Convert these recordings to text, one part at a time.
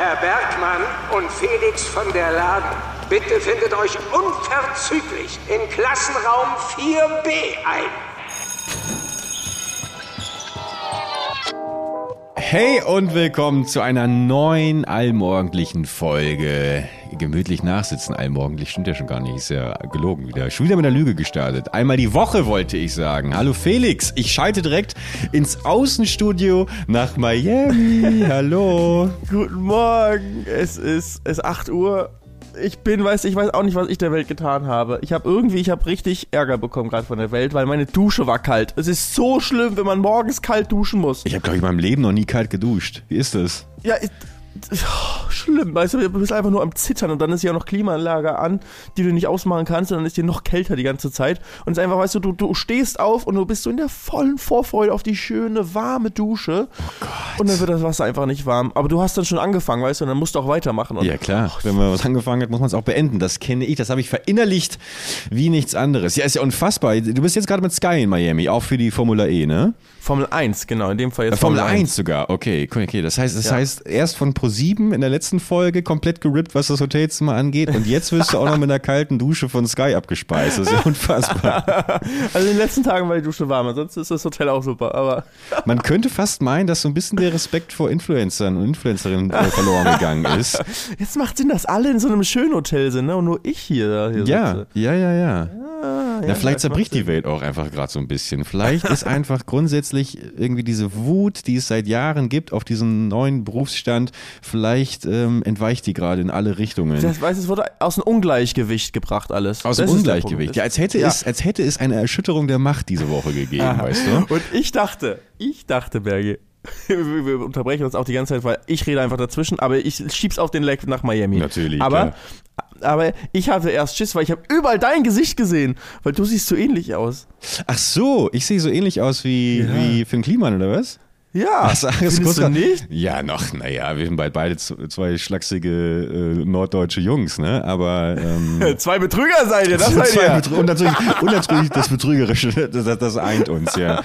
Herr Bergmann und Felix von der Laden, bitte findet euch unverzüglich in Klassenraum 4b ein. Hey und willkommen zu einer neuen allmorgendlichen Folge. Gemütlich nachsitzen, allmorgendlich stimmt ja schon gar nicht, ist ja gelogen wieder. Schon wieder mit der Lüge gestartet. Einmal die Woche wollte ich sagen. Hallo Felix, ich schalte direkt ins Außenstudio nach Miami. Hallo. Guten Morgen, es ist, es ist 8 Uhr ich bin, weiß ich weiß auch nicht, was ich der Welt getan habe. Ich habe irgendwie, ich habe richtig Ärger bekommen gerade von der Welt, weil meine Dusche war kalt. Es ist so schlimm, wenn man morgens kalt duschen muss. Ich habe glaube ich in meinem Leben noch nie kalt geduscht. Wie ist das? Ja, ich, Oh, schlimm, weißt du, du bist einfach nur am Zittern und dann ist ja noch Klimaanlage an, die du nicht ausmachen kannst und dann ist dir noch kälter die ganze Zeit. Und es ist einfach, weißt du, du, du stehst auf und du bist so in der vollen Vorfreude auf die schöne, warme Dusche. Oh. Und dann wird das Wasser einfach nicht warm. Aber du hast dann schon angefangen, weißt du, und dann musst du auch weitermachen. Ja, klar. Oh, Wenn man was angefangen hat, muss man es auch beenden. Das kenne ich, das habe ich verinnerlicht wie nichts anderes. Ja, ist ja unfassbar. Du bist jetzt gerade mit Sky in Miami, auch für die Formula E, ne? Formel 1, genau, in dem Fall jetzt. Formel, Formel 1 sogar, okay, okay. Das heißt, das ja. heißt, erst von Pro7 in der letzten Folge komplett gerippt, was das Hotelzimmer angeht. Und jetzt wirst du auch noch mit einer kalten Dusche von Sky abgespeist. Das ist ja unfassbar. Also in den letzten Tagen war die Dusche warm, ansonsten ist das Hotel auch super. Aber Man könnte fast meinen, dass so ein bisschen der Respekt vor Influencern und Influencerinnen äh, verloren gegangen ist. Jetzt macht Sinn, dass alle in so einem schönen Hotel sind, ne? Und nur ich hier, hier ja, sitze. Ja, ja, ja. Ja, ja, vielleicht zerbricht die Welt auch einfach gerade so ein bisschen. Vielleicht ist einfach grundsätzlich irgendwie diese Wut, die es seit Jahren gibt auf diesen neuen Berufsstand, vielleicht ähm, entweicht die gerade in alle Richtungen. Das weiß, es wurde aus dem Ungleichgewicht gebracht alles. Aus dem Ungleichgewicht. Ja, als hätte ja. es, als hätte es eine Erschütterung der Macht diese Woche gegeben, Aha. weißt du? Und ich dachte, ich dachte, Berge, wir unterbrechen uns auch die ganze Zeit, weil ich rede einfach dazwischen, aber ich schieb's auf den Leck nach Miami. Natürlich. Aber, aber ich hatte erst Schiss, weil ich habe überall dein Gesicht gesehen, weil du siehst so ähnlich aus. Ach so, ich sehe so ähnlich aus wie, ja. wie Finn Kliman, oder was? Ja, Ach, findest du nicht? Ja, noch, naja, wir sind beide zwei schlachsige äh, norddeutsche Jungs, ne? Aber ähm, zwei Betrüger seid ihr, das seid ihr. Und natürlich, und natürlich das Betrügerische, das, das eint uns, ja.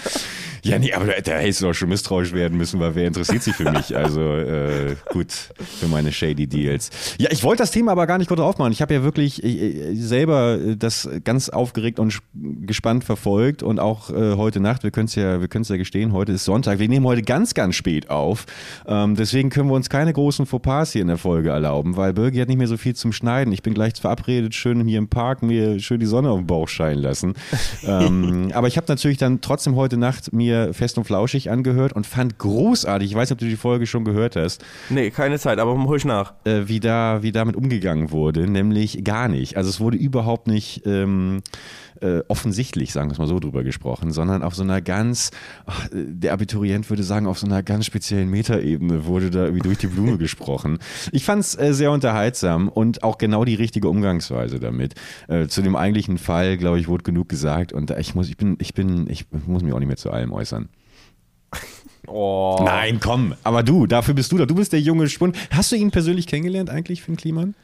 Ja, nee, aber da, da hättest du auch schon misstrauisch werden müssen, weil wer interessiert sich für mich? Also äh, gut, für meine shady Deals. Ja, ich wollte das Thema aber gar nicht kurz aufmachen. Ich habe ja wirklich äh, selber das ganz aufgeregt und gespannt verfolgt und auch äh, heute Nacht, wir können es ja, wir können es ja gestehen, heute ist Sonntag. Wir nehmen heute ganz, ganz spät auf. Ähm, deswegen können wir uns keine großen Fauxpas hier in der Folge erlauben, weil Birgi hat nicht mehr so viel zum Schneiden. Ich bin gleich verabredet, schön hier im Park mir schön die Sonne auf den Bauch scheinen lassen. ähm, aber ich habe natürlich dann trotzdem heute Nacht mir mir Fest und Flauschig angehört und fand großartig, ich weiß nicht, ob du die Folge schon gehört hast. Nee, keine Zeit, aber hol ich nach. Äh, wie, da, wie damit umgegangen wurde, nämlich gar nicht. Also es wurde überhaupt nicht ähm, äh, offensichtlich, sagen wir es mal so, drüber gesprochen, sondern auf so einer ganz, ach, der Abiturient würde sagen, auf so einer ganz speziellen Metaebene wurde da irgendwie durch die Blume gesprochen. Ich fand es äh, sehr unterhaltsam und auch genau die richtige Umgangsweise damit. Äh, zu dem eigentlichen Fall, glaube ich, wurde genug gesagt und ich muss, ich bin, ich bin, ich muss mich auch nicht mehr zu allem äußern. Oh. Nein, komm. Aber du, dafür bist du da. Du bist der junge Spund. Hast du ihn persönlich kennengelernt eigentlich, Finn Kliman?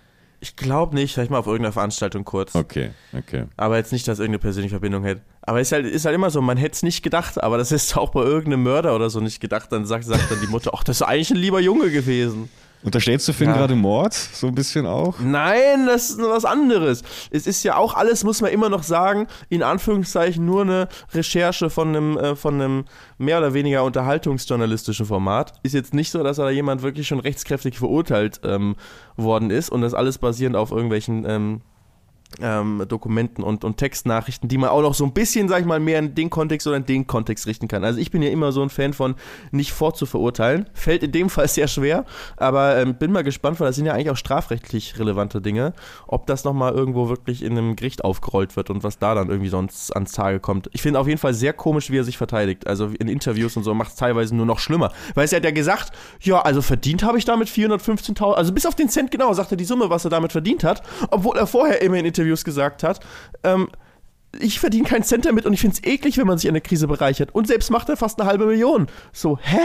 Ich glaube nicht, vielleicht mal auf irgendeiner Veranstaltung kurz. Okay, okay. Aber jetzt nicht, dass irgendeine persönliche Verbindung hätte. Aber es ist halt, ist halt immer so, man hätte es nicht gedacht, aber das ist auch bei irgendeinem Mörder oder so nicht gedacht. Dann sagt, sagt dann die Mutter, ach, das ist eigentlich ein lieber Junge gewesen. Unterstellst du Finn ja. gerade Mord? So ein bisschen auch? Nein, das ist was anderes. Es ist ja auch alles, muss man immer noch sagen, in Anführungszeichen nur eine Recherche von einem, äh, von einem mehr oder weniger unterhaltungsjournalistischen Format. Ist jetzt nicht so, dass da jemand wirklich schon rechtskräftig verurteilt ähm, worden ist und das alles basierend auf irgendwelchen ähm, ähm, Dokumenten und, und Textnachrichten, die man auch noch so ein bisschen, sag ich mal, mehr in den Kontext oder in den Kontext richten kann. Also ich bin ja immer so ein Fan von nicht vorzuverurteilen. Fällt in dem Fall sehr schwer, aber ähm, bin mal gespannt, weil das sind ja eigentlich auch strafrechtlich relevante Dinge, ob das nochmal irgendwo wirklich in einem Gericht aufgerollt wird und was da dann irgendwie sonst ans Tage kommt. Ich finde auf jeden Fall sehr komisch, wie er sich verteidigt. Also in Interviews und so macht es teilweise nur noch schlimmer. Weil er hat ja gesagt, ja, also verdient habe ich damit 415.000, also bis auf den Cent genau, sagt er die Summe, was er damit verdient hat, obwohl er vorher immer in Interviews Interviews gesagt hat. Ähm, ich verdiene keinen Cent damit und ich finde es eklig, wenn man sich in der Krise bereichert. Und selbst macht er fast eine halbe Million. So, hä?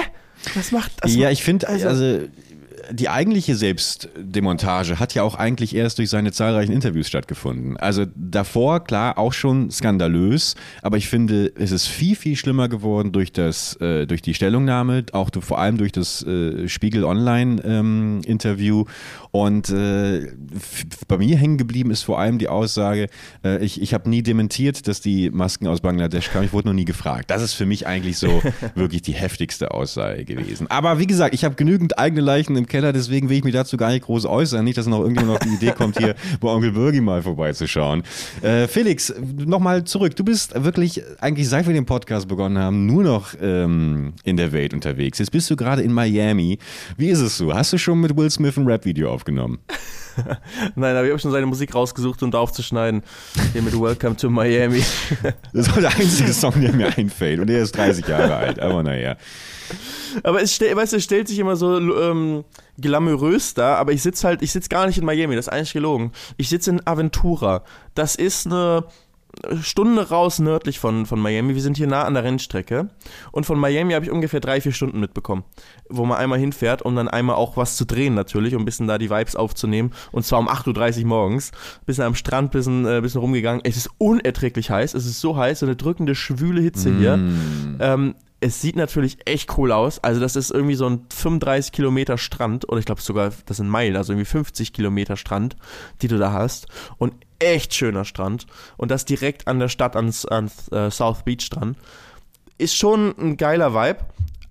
Was macht das? Ja, ich finde, also, also die eigentliche Selbstdemontage hat ja auch eigentlich erst durch seine zahlreichen Interviews stattgefunden. Also davor, klar, auch schon skandalös, aber ich finde, es ist viel, viel schlimmer geworden durch das, äh, durch die Stellungnahme, auch vor allem durch das äh, Spiegel Online-Interview. Ähm, und äh, bei mir hängen geblieben ist vor allem die Aussage, äh, ich, ich habe nie dementiert, dass die Masken aus Bangladesch kamen. Ich wurde noch nie gefragt. Das ist für mich eigentlich so wirklich die heftigste Aussage gewesen. Aber wie gesagt, ich habe genügend eigene Leichen im Keller, deswegen will ich mich dazu gar nicht groß äußern. Nicht, dass noch irgendjemand auf die Idee kommt, hier bei Onkel Birgi mal vorbeizuschauen. Äh, Felix, nochmal zurück. Du bist wirklich eigentlich seit wir den Podcast begonnen haben, nur noch ähm, in der Welt unterwegs. Jetzt bist du gerade in Miami. Wie ist es so? Hast du schon mit Will Smith ein Rap-Video aufgenommen? Nein, aber ich habe schon seine Musik rausgesucht und aufzuschneiden. Hier mit Welcome to Miami. Das ist der einzige Song, der mir einfällt. Und er ist 30 Jahre alt. Aber naja. Aber es, stell, weißt du, es stellt sich immer so ähm, glamourös da, aber ich sitze halt, ich sitze gar nicht in Miami, das ist eigentlich gelogen. Ich sitze in Aventura. Das ist eine Stunde raus nördlich von, von Miami. Wir sind hier nah an der Rennstrecke. Und von Miami habe ich ungefähr drei, vier Stunden mitbekommen, wo man einmal hinfährt, um dann einmal auch was zu drehen natürlich, um ein bisschen da die Vibes aufzunehmen. Und zwar um 8.30 Uhr morgens. Bisschen am Strand, bisschen, äh, bisschen rumgegangen. Es ist unerträglich heiß. Es ist so heiß, so eine drückende, schwüle Hitze mm. hier. Ähm, es sieht natürlich echt cool aus. Also, das ist irgendwie so ein 35 Kilometer Strand, oder ich glaube sogar, das sind Meilen, also irgendwie 50 Kilometer Strand, die du da hast. Und echt schöner Strand. Und das direkt an der Stadt, ans, ans äh, South Beach dran. Ist schon ein geiler Vibe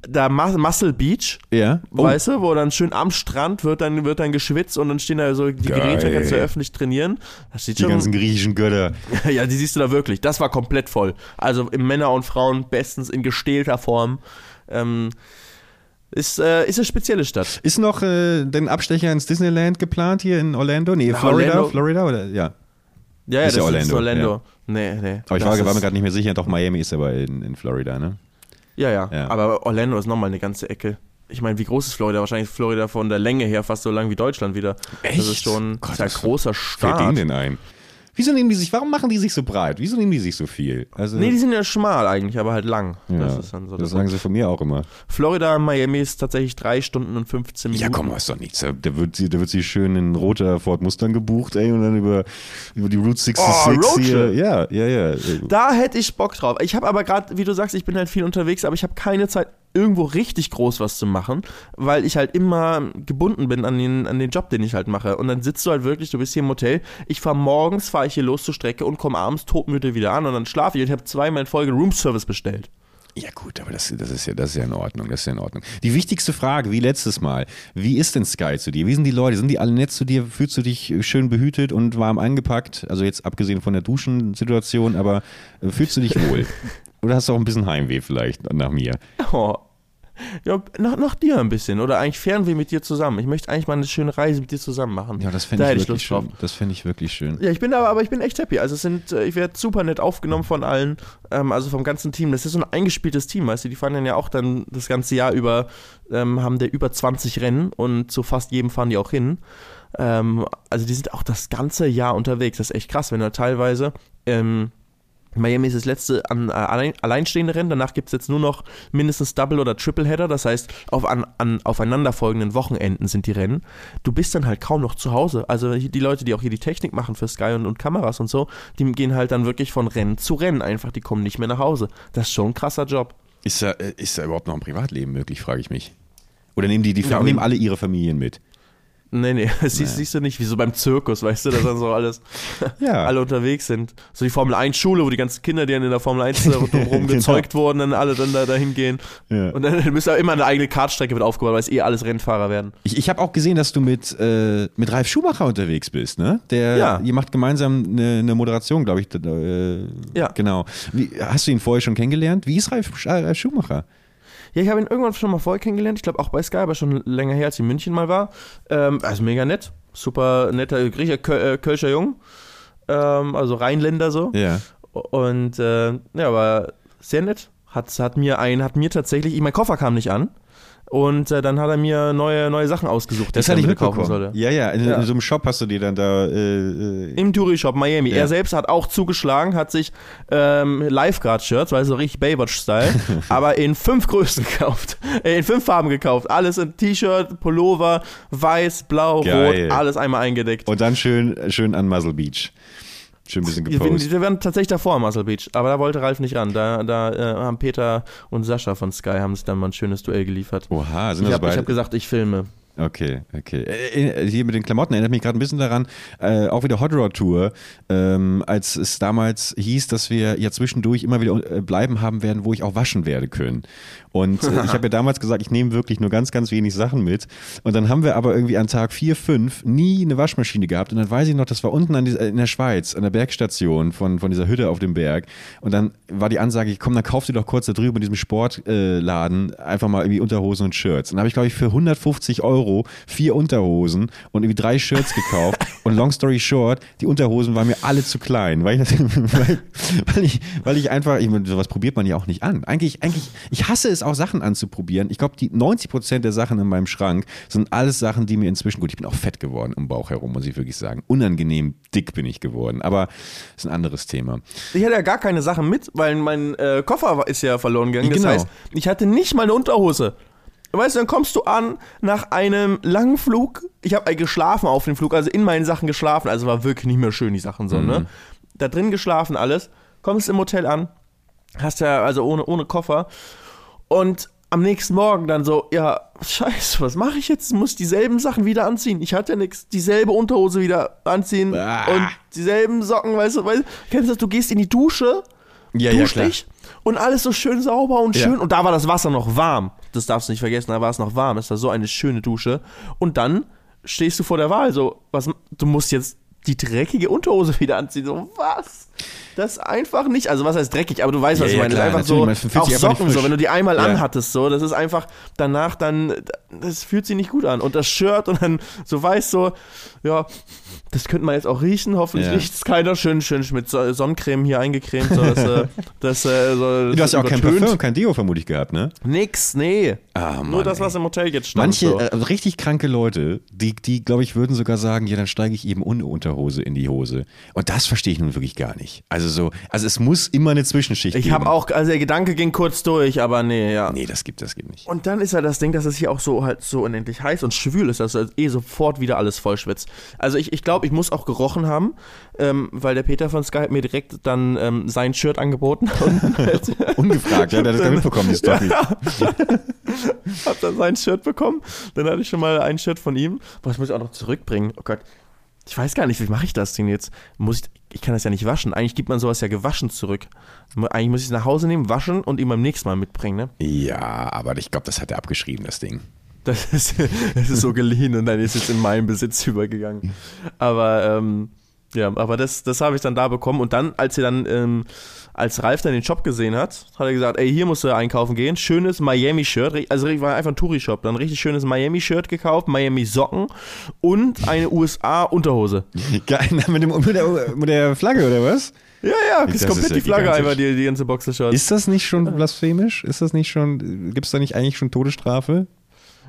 da Muscle Beach, ja. Oh. weißt du, wo dann schön am Strand wird dann, wird dann geschwitzt und dann stehen da so die Geil. Geräte, kannst du öffentlich trainieren. Das sieht die schon, ganzen griechischen Götter. ja, die siehst du da wirklich. Das war komplett voll. Also Männer und Frauen bestens in gestählter Form. Ähm, ist, äh, ist eine spezielle Stadt. Ist noch äh, den Abstecher ins Disneyland geplant hier in Orlando? Nee, Florida, Orlando. Florida oder ja. Ja, ja, ist das ja Orlando. ist Orlando. Ja. Nee, nee. Aber ich war, war mir gerade nicht mehr sicher, doch Miami ist aber in, in Florida, ne? Ja, ja, ja. Aber Orlando ist nochmal eine ganze Ecke. Ich meine, wie groß ist Florida? Wahrscheinlich ist Florida von der Länge her fast so lang wie Deutschland wieder. Echt? Das ist schon Gott, ein großer Staat. Fällt Ihnen denn ein? Wieso nehmen die sich, warum machen die sich so breit? Wieso nehmen die sich so viel? Also, nee, die sind ja schmal eigentlich, aber halt lang. Ja, das ist dann so. Das sagen sie von mir auch immer. Florida, Miami ist tatsächlich drei Stunden und 15 Minuten. Ja, komm, ist doch nichts. Da wird sie, da wird sie schön in roter Ford Mustang gebucht, ey, und dann über, über die Route 66 oh, hier. Ja, ja, ja. Da hätte ich Bock drauf. Ich habe aber gerade, wie du sagst, ich bin halt viel unterwegs, aber ich habe keine Zeit, irgendwo richtig groß was zu machen, weil ich halt immer gebunden bin an den, an den Job, den ich halt mache. Und dann sitzt du halt wirklich, du bist hier im Hotel, ich fahre morgens, fahre ich hier los zur Strecke und komme abends todmüde wieder an und dann schlafe ich und ich habe zweimal in Folge Roomservice bestellt. Ja gut, aber das, das, ist ja, das ist ja in Ordnung, das ist ja in Ordnung. Die wichtigste Frage, wie letztes Mal, wie ist denn Sky zu dir? Wie sind die Leute? Sind die alle nett zu dir? Fühlst du dich schön behütet und warm eingepackt? Also jetzt abgesehen von der Duschensituation, aber äh, fühlst du dich wohl? Oder hast du auch ein bisschen Heimweh vielleicht nach mir? Oh, ja, nach, nach dir ein bisschen. Oder eigentlich Fernweh mit dir zusammen. Ich möchte eigentlich mal eine schöne Reise mit dir zusammen machen. Ja, das fände da ich wirklich ich schön. Das fände ich wirklich schön. Ja, ich bin aber, aber ich bin echt happy. Also es sind, äh, ich werde super nett aufgenommen von allen, ähm, also vom ganzen Team. Das ist so ein eingespieltes Team, weißt du, die fahren dann ja auch dann das ganze Jahr über, ähm, haben der über 20 Rennen und zu fast jedem fahren die auch hin. Ähm, also die sind auch das ganze Jahr unterwegs. Das ist echt krass, wenn du teilweise ähm, Miami ist das letzte an, äh, allein, alleinstehende Rennen. Danach gibt es jetzt nur noch mindestens Double- oder Triple-Header. Das heißt, auf an, an aufeinanderfolgenden Wochenenden sind die Rennen. Du bist dann halt kaum noch zu Hause. Also die Leute, die auch hier die Technik machen für Sky und, und Kameras und so, die gehen halt dann wirklich von Rennen zu Rennen einfach. Die kommen nicht mehr nach Hause. Das ist schon ein krasser Job. Ist da, äh, ist da überhaupt noch ein Privatleben möglich, frage ich mich. Oder nehmen die, die ja, nehmen alle ihre Familien mit? Nee, nee, das siehst, siehst, du nicht, wie so beim Zirkus, weißt du, dass dann so alles, ja. alle unterwegs sind. So die Formel 1 Schule, wo die ganzen Kinder, die dann in der Formel 1 drumherum gezeugt genau. wurden, dann alle dann da dahin gehen. Ja. Und dann müsste immer eine eigene Kartstrecke mit aufgebaut, weil es eh alles Rennfahrer werden. Ich, ich habe auch gesehen, dass du mit, äh, mit Ralf Schumacher unterwegs bist, ne? Der, ja. Ihr macht gemeinsam eine, eine Moderation, glaube ich. Äh, ja. Genau. Wie, hast du ihn vorher schon kennengelernt? Wie ist Ralf, Ralf Schumacher? Ja, ich habe ihn irgendwann schon mal vorher kennengelernt. Ich glaube auch bei Sky, aber schon länger her, als ich in München mal war. Ähm, also mega nett. Super netter Griecher, Köl äh, Kölscher Jung. Ähm, also Rheinländer so. Ja. Und äh, ja, war sehr nett. Hat, hat, mir ein, hat mir tatsächlich, mein Koffer kam nicht an. Und äh, dann hat er mir neue, neue Sachen ausgesucht, die Das dann ich kaufen sollte. Ja, ja, in, Ja. in so einem Shop hast du dir dann da. Äh, äh, Im Touri Shop Miami. Ja. Er selbst hat auch zugeschlagen, hat sich ähm, Lifeguard-Shirts, weil so richtig Baywatch-Style, aber in fünf Größen gekauft. Äh, in fünf Farben gekauft. Alles in T-Shirt, Pullover, weiß, blau, Geil. rot, alles einmal eingedeckt. und dann schön, schön an Muzzle Beach. Schön ein bisschen gepostet. wir waren tatsächlich davor am Muscle Beach, aber da wollte Ralf nicht ran. Da, da äh, haben Peter und Sascha von Sky haben sich dann mal ein schönes Duell geliefert. Oha, sind ich das habe beide? hab gesagt, ich filme. Okay, okay. Äh, Hier mit den Klamotten erinnert mich gerade ein bisschen daran, äh, auch wieder Hot Rod Tour, ähm, als es damals hieß, dass wir ja zwischendurch immer wieder äh, bleiben haben werden, wo ich auch waschen werde können. Und äh, ich habe ja damals gesagt, ich nehme wirklich nur ganz, ganz wenig Sachen mit. Und dann haben wir aber irgendwie an Tag 4, 5 nie eine Waschmaschine gehabt. Und dann weiß ich noch, das war unten dieser, in der Schweiz, an der Bergstation von, von dieser Hütte auf dem Berg. Und dann war die Ansage, komm, dann kauf dir doch kurz da drüben in diesem Sportladen äh, einfach mal irgendwie Unterhosen und Shirts. Und dann habe ich, glaube ich, für 150 Euro vier Unterhosen und irgendwie drei Shirts gekauft. und long story short, die Unterhosen waren mir alle zu klein, weil ich, weil, weil ich, weil ich einfach, ich meine, sowas probiert man ja auch nicht an. Eigentlich, eigentlich, ich hasse es auch Sachen anzuprobieren. Ich glaube, die 90 Prozent der Sachen in meinem Schrank sind alles Sachen, die mir inzwischen, gut, ich bin auch fett geworden im Bauch herum, muss ich wirklich sagen. Unangenehm dick bin ich geworden, aber ist ein anderes Thema. Ich hatte ja gar keine Sachen mit, weil mein äh, Koffer ist ja verloren gegangen. Das Genau. heißt, ich hatte nicht mal eine Unterhose. Weißt du, dann kommst du an nach einem langen Flug. Ich habe geschlafen auf dem Flug, also in meinen Sachen geschlafen. Also war wirklich nicht mehr schön, die Sachen so, ne? Da drin geschlafen, alles. Kommst im Hotel an, hast ja, also ohne, ohne Koffer. Und am nächsten Morgen dann so, ja, scheiße, was mache ich jetzt? Muss dieselben Sachen wieder anziehen. Ich hatte ja nichts, dieselbe Unterhose wieder anziehen Ah. und dieselben Socken, weißt du, weißt, du, kennst du das, du gehst in die Dusche, Ja, duschst dich und alles so schön sauber und Ja. schön und da war das Wasser noch warm. Das darfst du nicht vergessen, da war es noch warm. Das war so eine schöne Dusche und dann stehst du vor der Wahl, so, was, du musst jetzt die dreckige Unterhose wieder anziehen. So, was? Das einfach nicht. Also, was heißt dreckig? Aber du weißt, was Ja, ich ja, meine. klar, natürlich, man einfach so, auch einfach nicht Socken, so, wenn du die einmal Ja. anhattest, so, das ist einfach danach dann, das fühlt sich nicht gut an. Und das Shirt und dann so weiß so, ja, das könnte man jetzt auch riechen. Hoffentlich Ja. riecht es keiner. Schön, schön mit So- Sonnencreme hier eingecremt. So, dass, äh, das, äh, so, Du hast ja auch kein übertönt. Parfum, kein Deo vermutlich gehabt, ne? Nix, nee. Ah, Mann, Nur das, was im Hotel jetzt stand. Manche so. äh, richtig kranke Leute, die, die glaube ich, würden sogar sagen, ja, dann steige ich eben ohne Unterhose in die Hose. Und das verstehe ich nun wirklich gar nicht. Also so, also es muss immer eine Zwischenschicht ich geben. habe auch, also der Gedanke ging kurz durch, aber nee, ja. Nee, das gibt, das gibt nicht. Und dann ist ja das Ding, dass es hier auch so halt so unendlich heiß und schwül ist, dass eh sofort wieder alles vollschwitzt. Also ich, ich glaube, ich muss auch gerochen haben, ähm, weil der Peter von Sky hat mir direkt dann ähm, sein Shirt angeboten und halt, Ungefragt, ja, der hat das gar mitbekommen, die Story. hab dann sein Shirt bekommen. Dann hatte ich schon mal ein Shirt von ihm. Boah, das muss ich auch noch zurückbringen. Oh Gott. Ich weiß gar nicht, wie mache ich das Ding jetzt? Muss ich, ich kann das ja nicht waschen. Eigentlich gibt man sowas ja gewaschen zurück. Eigentlich muss ich es nach Hause nehmen, waschen und ihm beim nächsten Mal mitbringen, ne? Ja, aber ich glaube, das hat er abgeschrieben, das Ding. Das ist, das ist so geliehen und dann ist es in meinen Besitz übergegangen. Aber ähm, ja, aber das, das habe ich dann da bekommen. Und dann, als er dann, ähm, als Ralf dann den Shop gesehen hat, hat er gesagt, ey, hier musst du einkaufen gehen. Schönes Miami-Shirt. Also war einfach ein Touri-Shop. Dann ein richtig schönes Miami-Shirt gekauft, Miami-Socken und eine USA-Unterhose. Geil, mit, dem, mit, der, mit der Flagge, oder was? Ja, ja, komplett ist ja die Flagge einfach, die, die ganze Boxershort. Ist das nicht schon blasphemisch? Ist das nicht schon, gibt es da nicht eigentlich schon Todesstrafe?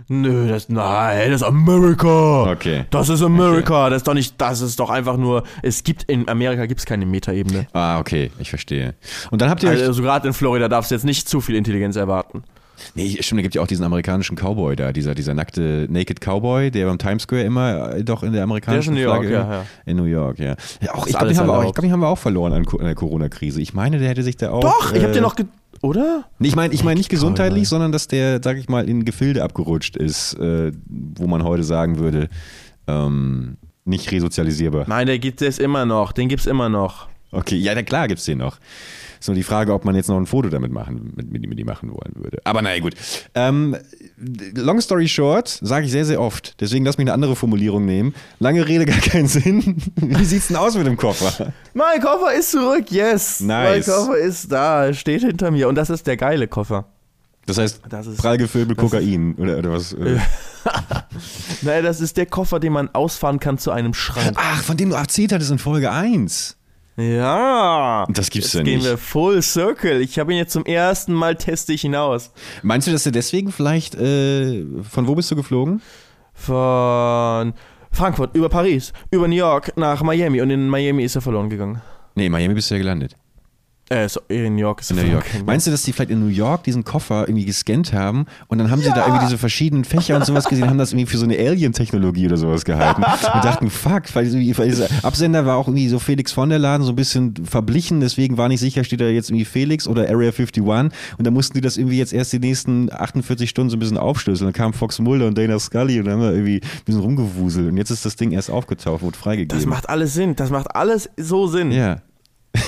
Nö, das, nein, das ist Amerika. Okay. Das ist Amerika. Das ist doch nicht, das ist doch einfach nur, es gibt, in Amerika gibt es keine Metaebene. Ah, okay, ich verstehe. Und dann habt ihr Also gerade in Florida darfst du jetzt nicht zu viel Intelligenz erwarten. nee, stimmt, da gibt ja auch diesen amerikanischen Cowboy da, dieser, dieser nackte Naked Cowboy, der beim Times Square immer äh, doch in der amerikanischen Der ist in New York, Flagge, ja, ja. In New York, ja. ja auch, ich glaube, den, haben wir auch- ich erlaubt. glaub, den haben wir auch verloren an, der Corona-Krise. Ich meine, der hätte sich da auch. Doch, ich hab äh, dir noch, oder? Nee, ich meine ich mein nicht gesundheitlich, sondern dass der, sag ich mal, in Gefilde abgerutscht ist, äh, wo man heute sagen würde, ähm, nicht resozialisierbar. Nein, der gibt es immer noch. Den gibt's immer noch. Okay, ja, na klar gibt's den noch. Ist nur die Frage, ob man jetzt noch ein Foto damit machen, mit, mit, mit ihm machen wollen würde. Aber naja, gut. Ähm, long story short, sage ich sehr, sehr oft. Deswegen lass mich eine andere Formulierung nehmen. Lange Rede, gar keinen Sinn. Wie sieht's denn aus mit dem Koffer? Mein Koffer ist zurück, yes. Nice. Mein Koffer ist da, steht hinter mir. Und das ist der geile Koffer. Das heißt, Das ist- prall gefüllt mit Kokain oder, oder was? äh? Naja, das ist der Koffer, den man ausfahren kann zu einem Schrank. Ach, von dem du erzählt hattest in Folge 1. Ja. Das gibt's jetzt ja gehen nicht. wir full circle. Ich habe ihn jetzt zum ersten Mal teste ich ihn aus. Meinst du, dass er deswegen vielleicht, äh, von wo bist du geflogen? Von Frankfurt über Paris, über New York nach Miami und in Miami ist er verloren gegangen. Nee, in Miami bist du ja gelandet. Äh, so, in New York ist In New York. Meinst du, dass die vielleicht in New York diesen Koffer irgendwie gescannt haben und dann haben sie da irgendwie diese verschiedenen Fächer und sowas gesehen, haben das irgendwie für so eine Alien-Technologie oder sowas gehalten und dachten, fuck, weil, dieser Absender war auch irgendwie so Felix von der Laden, so ein bisschen verblichen, deswegen war nicht sicher, steht da jetzt irgendwie Felix oder Area 51 und da mussten die das irgendwie jetzt erst die nächsten 48 Stunden so ein bisschen aufstößen. Dann kam Fox Mulder und Dana Scully und dann haben wir irgendwie ein bisschen rumgewuselt und jetzt ist das Ding erst aufgetaucht, wurde freigegeben. Das macht alles Sinn. Das macht alles so Sinn. ja.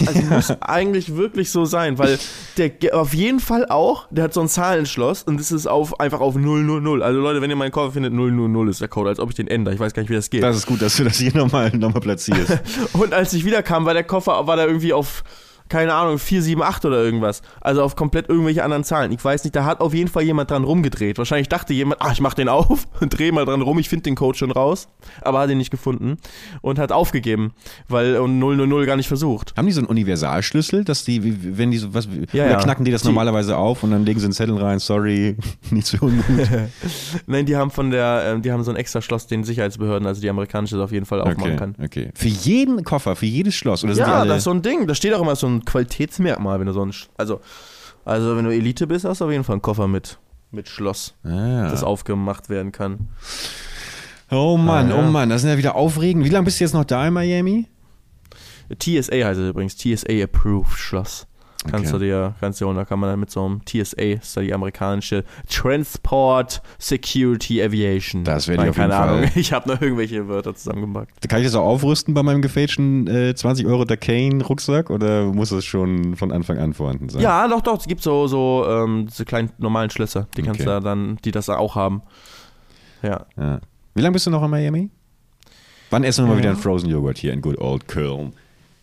Also muss eigentlich wirklich so sein, weil der auf jeden Fall auch, der hat so ein Zahlenschloss und das ist auf, einfach auf 000. Also Leute, wenn ihr meinen Koffer findet, 000 ist der Code, als ob ich den ändere. Ich weiß gar nicht, wie das geht. Das ist gut, dass du das hier nochmal noch mal platzierst. Und als ich wiederkam, war der Koffer, war da irgendwie auf, keine Ahnung, 478 oder irgendwas. Also auf komplett irgendwelche anderen Zahlen. Ich weiß nicht, da hat auf jeden Fall jemand dran rumgedreht. Wahrscheinlich dachte jemand, ah, ich mach den auf und dreh mal dran rum, ich finde den Code schon raus. Aber hat ihn nicht gefunden und hat aufgegeben, weil und 000 gar nicht versucht. Haben die so einen Universalschlüssel, dass die, wenn die so was, Ja, oder ja. knacken die das Die- normalerweise auf und dann legen sie einen Zettel rein, sorry, nicht so ungut. Nein, die haben von der, ähm, die haben so ein extra Schloss, den Sicherheitsbehörden, also die amerikanische das auf jeden Fall aufmachen Okay, kann. okay. Für jeden Koffer, für jedes Schloss, oder Ja, das ist so ein Ding. Da steht auch immer so ein Qualitätsmerkmal, wenn du so ein, Sch- also, also wenn du Elite bist, hast du auf jeden Fall einen Koffer mit, mit Schloss, ah. das aufgemacht werden kann. oh Mann, Ah, ja. oh Mann, das sind ja wieder aufregend. Wie lange bist du jetzt noch da in Miami? TSA heißt es übrigens, TSA Approved Schloss. Kannst Okay. du dir, kannst du dir, da kann man dann mit so einem TSA, das ist ja die amerikanische Transport Security Aviation. Das ich Nein, auf keine Ahnung. Fall. Ich habe noch irgendwelche Wörter zusammengepackt. Da kann ich das auch aufrüsten bei meinem gefälschten äh, 20 Euro Dacane-Rucksack oder muss das schon von Anfang an vorhanden sein? Ja, doch, doch. Es gibt so, so ähm, diese kleinen normalen Schlösser, die kannst Okay. du da dann, die das auch haben. Ja. Ja. Wie lange bist du noch in Miami? Wann essen wir mal Ja. wieder einen Frozen Joghurt hier in Good Old Köln?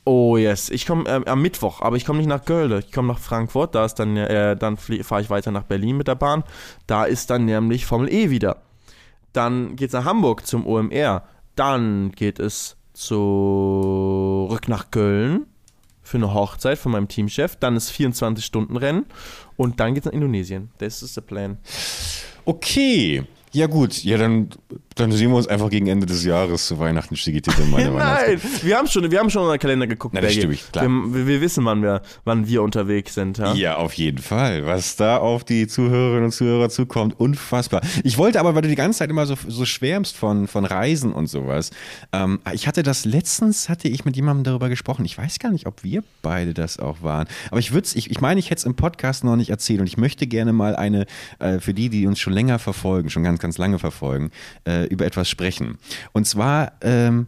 Oh yes, ich komme ähm, am Mittwoch, aber ich komme nicht nach Köln, ich komme nach Frankfurt. Da ist dann, äh, dann fahre ich weiter nach Berlin mit der Bahn. Da ist dann nämlich Formel E wieder. Dann geht es nach Hamburg zum OMR. Dann geht es zurück nach Köln für eine Hochzeit von meinem Teamchef. Dann ist 24-Stunden-Rennen und dann geht es nach Indonesien. Das ist der Plan. Okay. Ja gut, ja dann, dann sehen wir uns einfach gegen Ende des Jahres zu Weihnachten, Stigitit und meine Nein, wir haben schon, wir haben schon unseren Kalender geguckt. Na, das stimmt, klar. Wir, wir wissen, wann wir, wann wir unterwegs sind. Ja? Ja, auf jeden Fall. Was da auf die Zuhörerinnen und Zuhörer zukommt, unfassbar. Ich wollte aber, weil du die ganze Zeit immer so, so schwärmst von, von Reisen und sowas. Ähm, ich hatte das letztens, hatte ich mit jemandem darüber gesprochen. Ich weiß gar nicht, ob wir beide das auch waren. Aber ich würde ich, ich meine, ich hätte es im Podcast noch nicht erzählt und ich möchte gerne mal eine, äh, für die, die uns schon länger verfolgen, schon ganz, ganz lange verfolgen, äh, über etwas sprechen. Und zwar, ähm,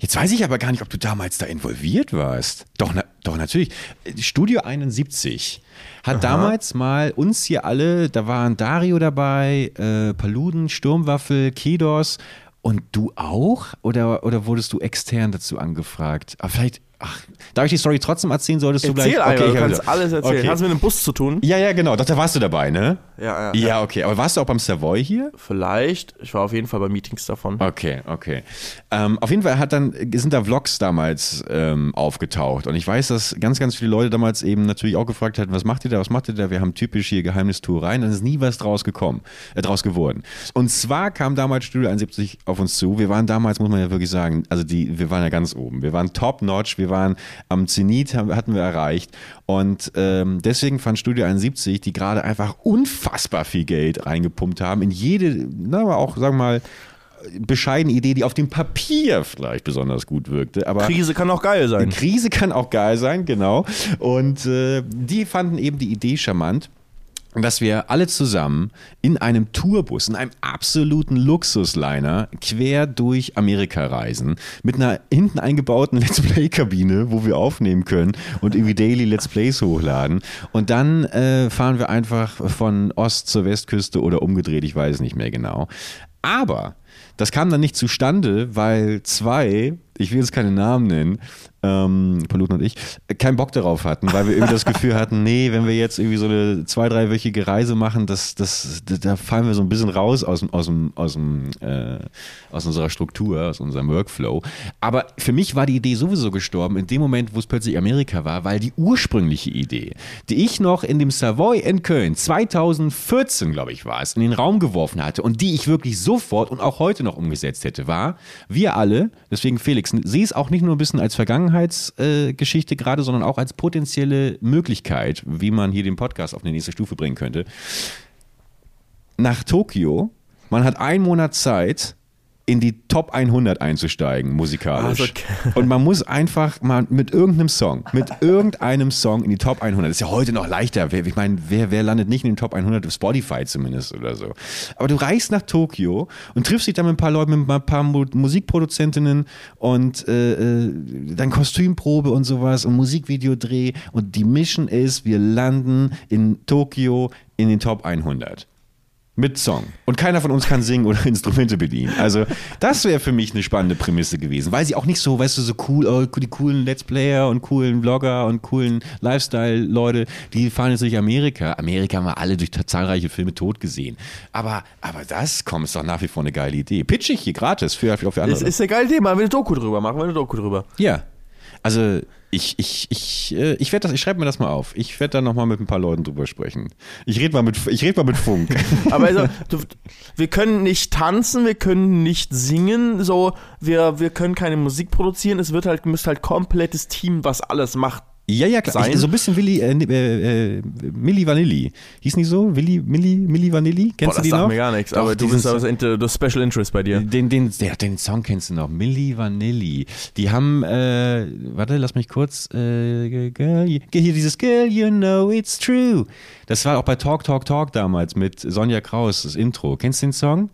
Jetzt weiß ich aber gar nicht, ob du damals da involviert warst. Doch, na, doch natürlich. Studio 71 hat damals mal uns hier alle, da waren Dario dabei, äh, Paluden, Sturmwaffel, Kedos und du auch? Oder, oder wurdest du extern dazu angefragt? Aber vielleicht, ach, darf ich die Story trotzdem erzählen? Solltest du Erzähl gleich? einfach, ich du kannst wieder. alles erzählen. Okay. Hast du mit einem Bus zu tun? Ja, ja, genau. Doch, da warst du dabei, ne? Ja, ja. Ja, okay. Aber warst du auch beim Savoy hier? Vielleicht. Ich war auf jeden Fall bei Meetings davon. Okay, okay. Ähm, auf jeden Fall hat dann, sind da Vlogs damals ähm, aufgetaucht. Und ich weiß, dass ganz, ganz viele Leute damals eben natürlich auch gefragt hatten, was macht ihr da, was macht ihr da? Wir haben typisch hier Geheimnistuereien. Dann ist nie was draus gekommen, äh, draus geworden. Und zwar kam damals Studio 71 auf uns zu. Wir waren damals, muss man ja wirklich sagen, also die, wir waren ja ganz oben. Wir waren top-notch, wir waren am Zenit, hatten wir erreicht. Und ähm, deswegen fand Studio 71, die gerade einfach unfassbar viel Geld reingepumpt haben, in jede, na, aber auch, sagen wir mal, bescheidene Idee, die auf dem Papier vielleicht besonders gut wirkte. Aber Krise kann auch geil sein. Krise kann auch geil sein, genau. Und äh, die fanden eben die Idee charmant dass wir alle zusammen in einem Tourbus, in einem absoluten Luxusliner quer durch Amerika reisen, mit einer hinten eingebauten Let's Play-Kabine, wo wir aufnehmen können und irgendwie Daily Let's Plays hochladen. Und dann äh, fahren wir einfach von Ost zur Westküste oder umgedreht, ich weiß nicht mehr genau. Aber das kam dann nicht zustande, weil zwei ich will jetzt keine Namen nennen, ähm, Paluten und ich, keinen Bock darauf hatten, weil wir irgendwie das Gefühl hatten, nee, wenn wir jetzt irgendwie so eine zwei-, dreiwöchige Reise machen, das, das, da fallen wir so ein bisschen raus aus, aus, dem, aus, dem, äh, aus unserer Struktur, aus unserem Workflow. Aber für mich war die Idee sowieso gestorben in dem Moment, wo es plötzlich Amerika war, weil die ursprüngliche Idee, die ich noch in dem Savoy in Köln 2014, glaube ich, war es, in den Raum geworfen hatte und die ich wirklich sofort und auch heute noch umgesetzt hätte, war, wir alle, deswegen Felix, sieh es auch nicht nur ein bisschen als Vergangenheit, Vergangenheitsgeschichte äh, gerade, sondern auch als potenzielle Möglichkeit, wie man hier den Podcast auf eine nächste Stufe bringen könnte. Nach Tokio, man hat einen Monat Zeit, in die Top 100 einzusteigen, musikalisch. Also, okay. Und man muss einfach mal mit irgendeinem Song, mit irgendeinem Song in die Top 100. Das ist ja heute noch leichter. Ich meine, wer, wer landet nicht in den Top 100? Auf Spotify zumindest oder so. Aber du reist nach Tokio und triffst dich dann mit ein paar Leuten, mit ein paar Musikproduzentinnen und äh, äh, dann Kostümprobe und sowas und Musikvideodreh. Und die Mission ist, wir landen in Tokio in den Top 100 mit Song. Und keiner von uns kann singen oder Instrumente bedienen. Also, das wäre für mich eine spannende Prämisse gewesen, weil sie auch nicht so, weißt du, so cool, oh, die coolen Let's Player und coolen Vlogger und coolen Lifestyle-Leute, die fahren jetzt durch Amerika. Amerika haben wir alle durch zahlreiche Filme tot gesehen. Aber, aber das, komm, ist doch nach wie vor eine geile Idee. Pitch ich hier gratis für, für andere. Das ist eine geile Idee, machen wir eine Doku drüber, machen wir eine Doku drüber. Ja. Also, ich, ich, ich, äh, ich werde das, ich schreibe mir das mal auf. Ich werde da nochmal mit ein paar Leuten drüber sprechen. Ich rede mal mit, ich rede mal mit Funk. Aber also, du, wir können nicht tanzen, wir können nicht singen, so, wir, wir können keine Musik produzieren. Es wird halt, müsste halt komplettes Team, was alles macht, ja, ja, klar. Sein. so ein bisschen Willi, äh, äh, äh, Milli Vanilli. Hieß nicht so? Willi, Milli, Milli Vanilli? Kennst Boah, du die sagt noch? mir gar nichts, aber du bist aber das Special Interest bei dir. Den, den, ja, den Song kennst du noch. Milli Vanilli. Die haben, äh, warte, lass mich kurz, äh, girl, hier dieses Girl, you know it's true. Das war auch bei Talk, Talk, Talk damals mit Sonja Kraus, das Intro. Kennst du den Song?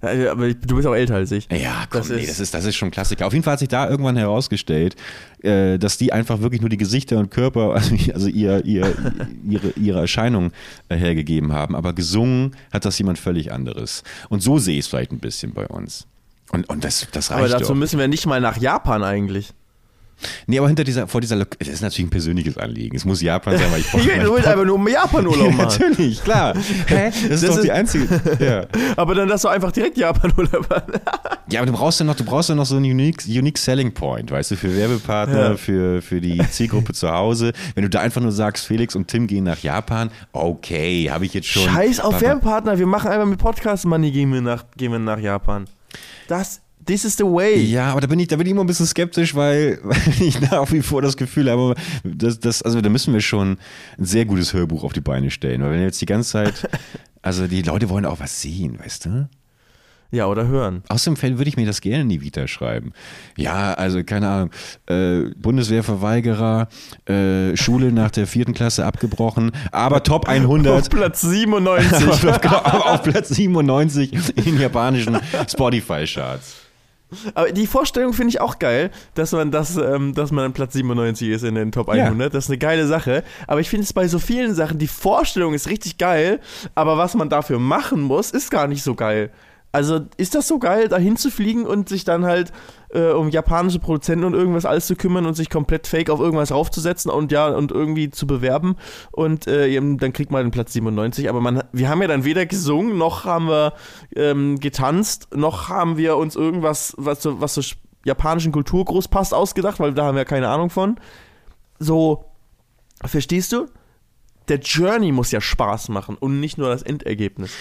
Aber du bist auch älter als ich. Ja, komm, das, nee, ist das, ist, das ist schon Klassiker. Auf jeden Fall hat sich da irgendwann herausgestellt, äh, dass die einfach wirklich nur die Gesichter und Körper, also, also ihr, ihr, ihre, ihre Erscheinung äh, hergegeben haben. Aber gesungen hat das jemand völlig anderes. Und so sehe ich es vielleicht ein bisschen bei uns. Und, und das, das reicht Aber dazu auch. müssen wir nicht mal nach Japan eigentlich. Nee, aber hinter dieser, vor dieser, Lok das ist natürlich ein persönliches Anliegen. Es muss Japan sein, weil ich brauche. du willst einfach nur Japan-Urlaub machen. Ja, natürlich, klar. Hä? Das, das ist doch ist die einzige. Ja. Aber dann lass du einfach direkt Japan-Urlaub machen. ja, aber du brauchst ja noch, du brauchst ja noch so einen unique, unique Selling Point, weißt du, für Werbepartner, ja. für, für die Zielgruppe zu Hause. Wenn du da einfach nur sagst, Felix und Tim gehen nach Japan, okay, habe ich jetzt schon. Scheiß auf Werbepartner, wir machen einfach mit Podcast Money, gehen wir nach, gehen wir nach Japan. Das This is the way. Ja, aber da bin ich, da bin ich immer ein bisschen skeptisch, weil, weil ich nach wie vor das Gefühl habe, dass, dass, also da müssen wir schon ein sehr gutes Hörbuch auf die Beine stellen. Weil wenn jetzt die ganze Zeit, also die Leute wollen auch was sehen, weißt du? Ja, oder hören. Außerdem würde ich mir das gerne in die Vita schreiben. Ja, also keine Ahnung, äh, Bundeswehrverweigerer, äh, Schule nach der vierten Klasse abgebrochen, aber Top 100. Auf Platz 97. auf Platz 97 in japanischen Spotify-Charts. Aber die Vorstellung finde ich auch geil, dass man das, ähm, dass man an Platz 97 ist in den Top 100. Ja. Das ist eine geile Sache. Aber ich finde es bei so vielen Sachen, die Vorstellung ist richtig geil, aber was man dafür machen muss, ist gar nicht so geil. Also ist das so geil, da hinzufliegen und sich dann halt äh, um japanische Produzenten und irgendwas alles zu kümmern und sich komplett fake auf irgendwas raufzusetzen und ja, und irgendwie zu bewerben und äh, dann kriegt man den Platz 97. Aber man, wir haben ja dann weder gesungen, noch haben wir ähm, getanzt, noch haben wir uns irgendwas, was so, was so japanischen Kultur groß passt, ausgedacht, weil da haben wir keine Ahnung von. So, verstehst du? Der Journey muss ja Spaß machen und nicht nur das Endergebnis.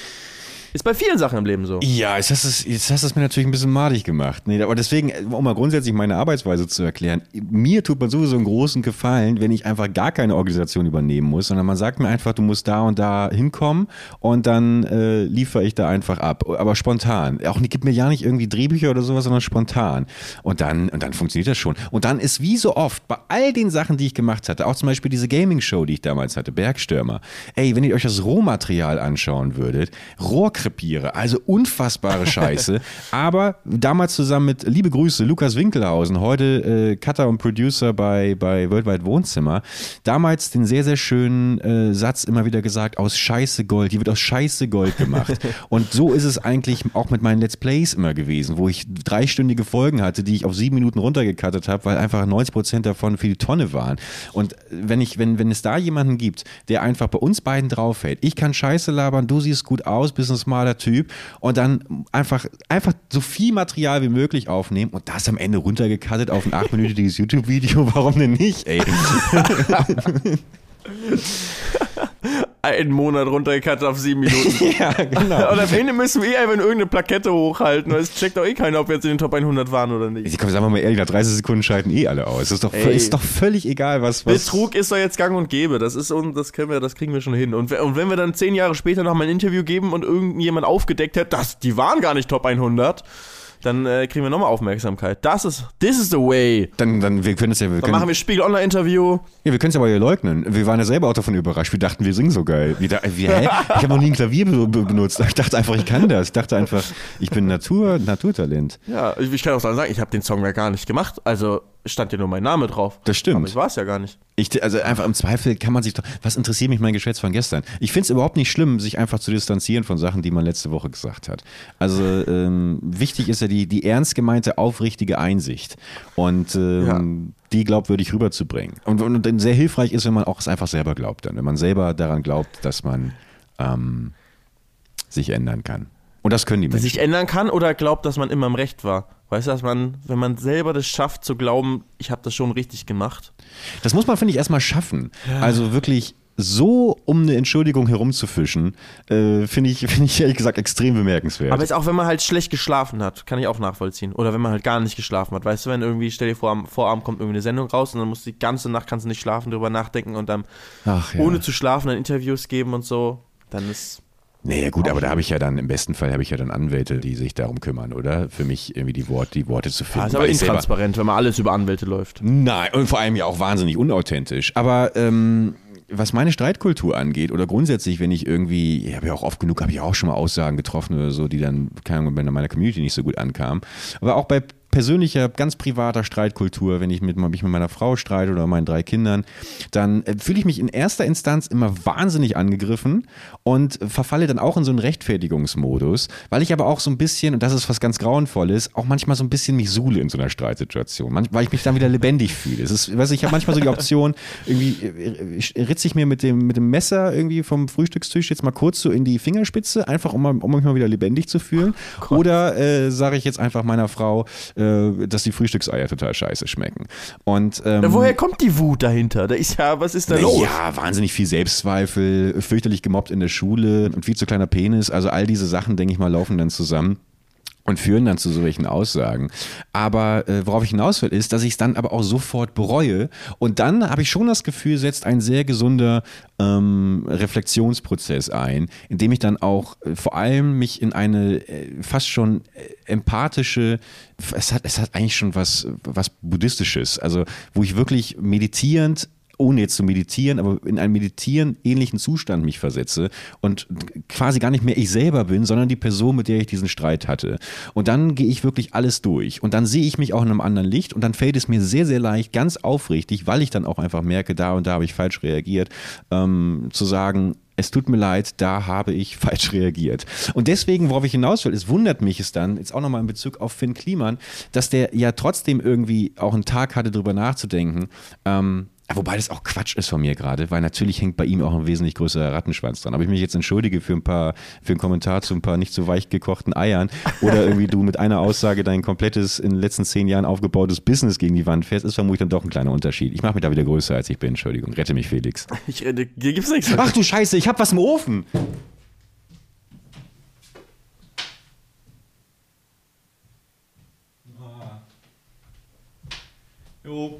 Ist bei vielen Sachen im Leben so. Ja, jetzt hast du es, jetzt hast du mir natürlich ein bisschen madig gemacht. Nee, aber deswegen, um mal grundsätzlich meine Arbeitsweise zu erklären, mir tut man sowieso einen großen Gefallen, wenn ich einfach gar keine Organisation übernehmen muss, sondern man sagt mir einfach, du musst da und da hinkommen und dann äh, liefere ich da einfach ab. Aber spontan. Auch gibt mir ja nicht irgendwie Drehbücher oder sowas, sondern spontan. Und dann, und dann funktioniert das schon. Und dann ist wie so oft bei all den Sachen, die ich gemacht hatte, auch zum Beispiel diese Gaming-Show, die ich damals hatte, Bergstürmer. Ey, wenn ihr euch das Rohmaterial anschauen würdet, Rohr krepiere. Also unfassbare Scheiße. Aber damals zusammen mit, liebe Grüße, Lukas Winkelhausen, heute äh, Cutter und Producer bei, bei Worldwide Wohnzimmer, damals den sehr, sehr schönen äh, Satz immer wieder gesagt, aus Scheiße Gold, die wird aus Scheiße Gold gemacht. und so ist es eigentlich auch mit meinen Let's Plays immer gewesen, wo ich dreistündige Folgen hatte, die ich auf sieben Minuten runtergekattet habe, weil einfach 90 Prozent davon für die Tonne waren. Und wenn ich, wenn, wenn es da jemanden gibt, der einfach bei uns beiden draufhält, ich kann Scheiße labern, du siehst gut aus, bist smaler Typ und dann einfach, einfach so viel Material wie möglich aufnehmen und das am Ende runtergekattet auf ein achtminütiges YouTube-Video, warum denn nicht, ey? Einen Monat runtergekattet auf sieben Minuten. ja, genau. Und am Ende müssen wir eh einfach irgendeine Plakette hochhalten. weil Es checkt doch eh keiner, ob wir jetzt in den Top 100 waren oder nicht. Komm, sagen wir mal ehrlich, nach 30 Sekunden schalten eh alle aus. ist doch, Ey. ist doch völlig egal, was, was Betrug ist doch jetzt gang und gäbe. Das ist und das können wir, das kriegen wir schon hin. Und, und wenn wir dann zehn Jahre später noch mal ein Interview geben und irgendjemand aufgedeckt hat, dass die waren gar nicht Top 100, dann äh, kriegen wir nochmal Aufmerksamkeit. Das ist, this is the way. Dann, dann, wir können es ja, wir Dann können, machen wir Spiegel Online Interview. ja, wir können es aber ja leugnen. Wir waren ja selber auch davon überrascht. Wir dachten, wir singen so geil. Wir, da, wir, hä? Ich habe noch nie ein Klavier be be benutzt. Ich dachte einfach, ich kann das. Ich dachte einfach, ich bin Natur, Naturtalent. Ja, ich, ich kann auch sagen, ich habe den Song ja gar nicht gemacht. Also stand ja nur mein Name drauf. Das stimmt. Aber ich war es ja gar nicht. Ich, also einfach im Zweifel kann man sich doch. Was interessiert mich mein Geschwätz von gestern? Ich finde es überhaupt nicht schlimm, sich einfach zu distanzieren von Sachen, die man letzte Woche gesagt hat. Also ähm, wichtig ist ja die, die ernst gemeinte, aufrichtige Einsicht. Und ähm, die glaubwürdig rüberzubringen. Und, und, und sehr hilfreich ist, wenn man auch es einfach selber glaubt dann. Wenn man selber daran glaubt, dass man ähm, sich ändern kann. Und das können die Menschen. sich ändern kann oder glaubt, dass man immer im Recht war. Weißt du, dass man, wenn man selber das schafft zu glauben, ich habe das schon richtig gemacht. Das muss man, finde ich, erstmal schaffen. Also wirklich so um eine Entschuldigung herumzufischen, äh, finde ich, finde ich ehrlich gesagt extrem bemerkenswert. Aber jetzt auch, wenn man halt schlecht geschlafen hat, kann ich auch nachvollziehen. Oder wenn man halt gar nicht geschlafen hat. Weißt du, wenn irgendwie, stell dir vor, am Vorabend kommt irgendwie eine Sendung raus und dann musst du die ganze Nacht kannst du nicht schlafen, drüber nachdenken und dann Ach ja. ohne zu schlafen dann Interviews geben und so, dann ist. Nee, gut, aber da habe ich ja dann, im besten Fall habe ich ja dann Anwälte, die sich darum kümmern, oder? Für mich irgendwie die, Wort, die Worte zu finden. Ja, ist aber selber- intransparent, wenn man alles über Anwälte läuft. Nein, und vor allem ja auch wahnsinnig unauthentisch. Aber ähm, was meine Streitkultur angeht oder grundsätzlich, wenn ich irgendwie, ich habe ja auch oft genug, habe ich auch schon mal Aussagen getroffen oder so, die dann, keine Ahnung, bei meiner Community nicht so gut ankamen. Aber auch bei persönlicher, ganz privater Streitkultur, wenn ich mit, mich mit meiner Frau streite oder meinen drei Kindern, dann äh, fühle ich mich in erster Instanz immer wahnsinnig angegriffen und verfalle dann auch in so einen Rechtfertigungsmodus, weil ich aber auch so ein bisschen, und das ist was ganz Grauenvolles, auch manchmal so ein bisschen mich suhle in so einer Streitsituation, weil ich mich dann wieder lebendig fühle. Es ist, weiß ich, ich habe manchmal so die Option, irgendwie äh, ritze ich mir mit dem, mit dem Messer irgendwie vom Frühstückstisch jetzt mal kurz so in die Fingerspitze, einfach um, um mich mal wieder lebendig zu fühlen. Oder äh, sage ich jetzt einfach meiner Frau, äh, dass die Frühstückseier total scheiße schmecken. Und ähm, woher kommt die Wut dahinter? Da ist ja, was ist da los? ja, wahnsinnig viel Selbstzweifel, fürchterlich gemobbt in der Schule und viel zu kleiner Penis. Also all diese Sachen, denke ich mal, laufen dann zusammen und führen dann zu solchen Aussagen. Aber äh, worauf ich hinaus will, ist, dass ich es dann aber auch sofort bereue. Und dann habe ich schon das Gefühl, setzt ein sehr gesunder ähm, Reflexionsprozess ein, in dem ich dann auch äh, vor allem mich in eine äh, fast schon äh, empathische, es hat, es hat eigentlich schon was, was Buddhistisches, also wo ich wirklich meditierend ohne jetzt zu meditieren, aber in einen meditieren ähnlichen Zustand mich versetze und quasi gar nicht mehr ich selber bin, sondern die Person, mit der ich diesen Streit hatte. Und dann gehe ich wirklich alles durch und dann sehe ich mich auch in einem anderen Licht und dann fällt es mir sehr, sehr leicht, ganz aufrichtig, weil ich dann auch einfach merke, da und da habe ich falsch reagiert, ähm, zu sagen, es tut mir leid, da habe ich falsch reagiert. Und deswegen, worauf ich hinaus will, es wundert mich es dann, jetzt auch nochmal in Bezug auf Finn Kliman, dass der ja trotzdem irgendwie auch einen Tag hatte, drüber nachzudenken. Ähm, Wobei das auch Quatsch ist von mir gerade, weil natürlich hängt bei ihm auch ein wesentlich größerer Rattenschwanz dran. Aber ich mich jetzt entschuldige für ein paar, für einen Kommentar zu ein paar nicht so weich gekochten Eiern oder irgendwie du mit einer Aussage dein komplettes in den letzten zehn Jahren aufgebautes Business gegen die Wand fährst, ist vermutlich dann doch ein kleiner Unterschied. Ich mache mich da wieder größer, als ich bin. Entschuldigung. Rette mich, Felix. Ich, äh, hier gibt's nichts. Ach du Scheiße, ich hab was im Ofen. Jo.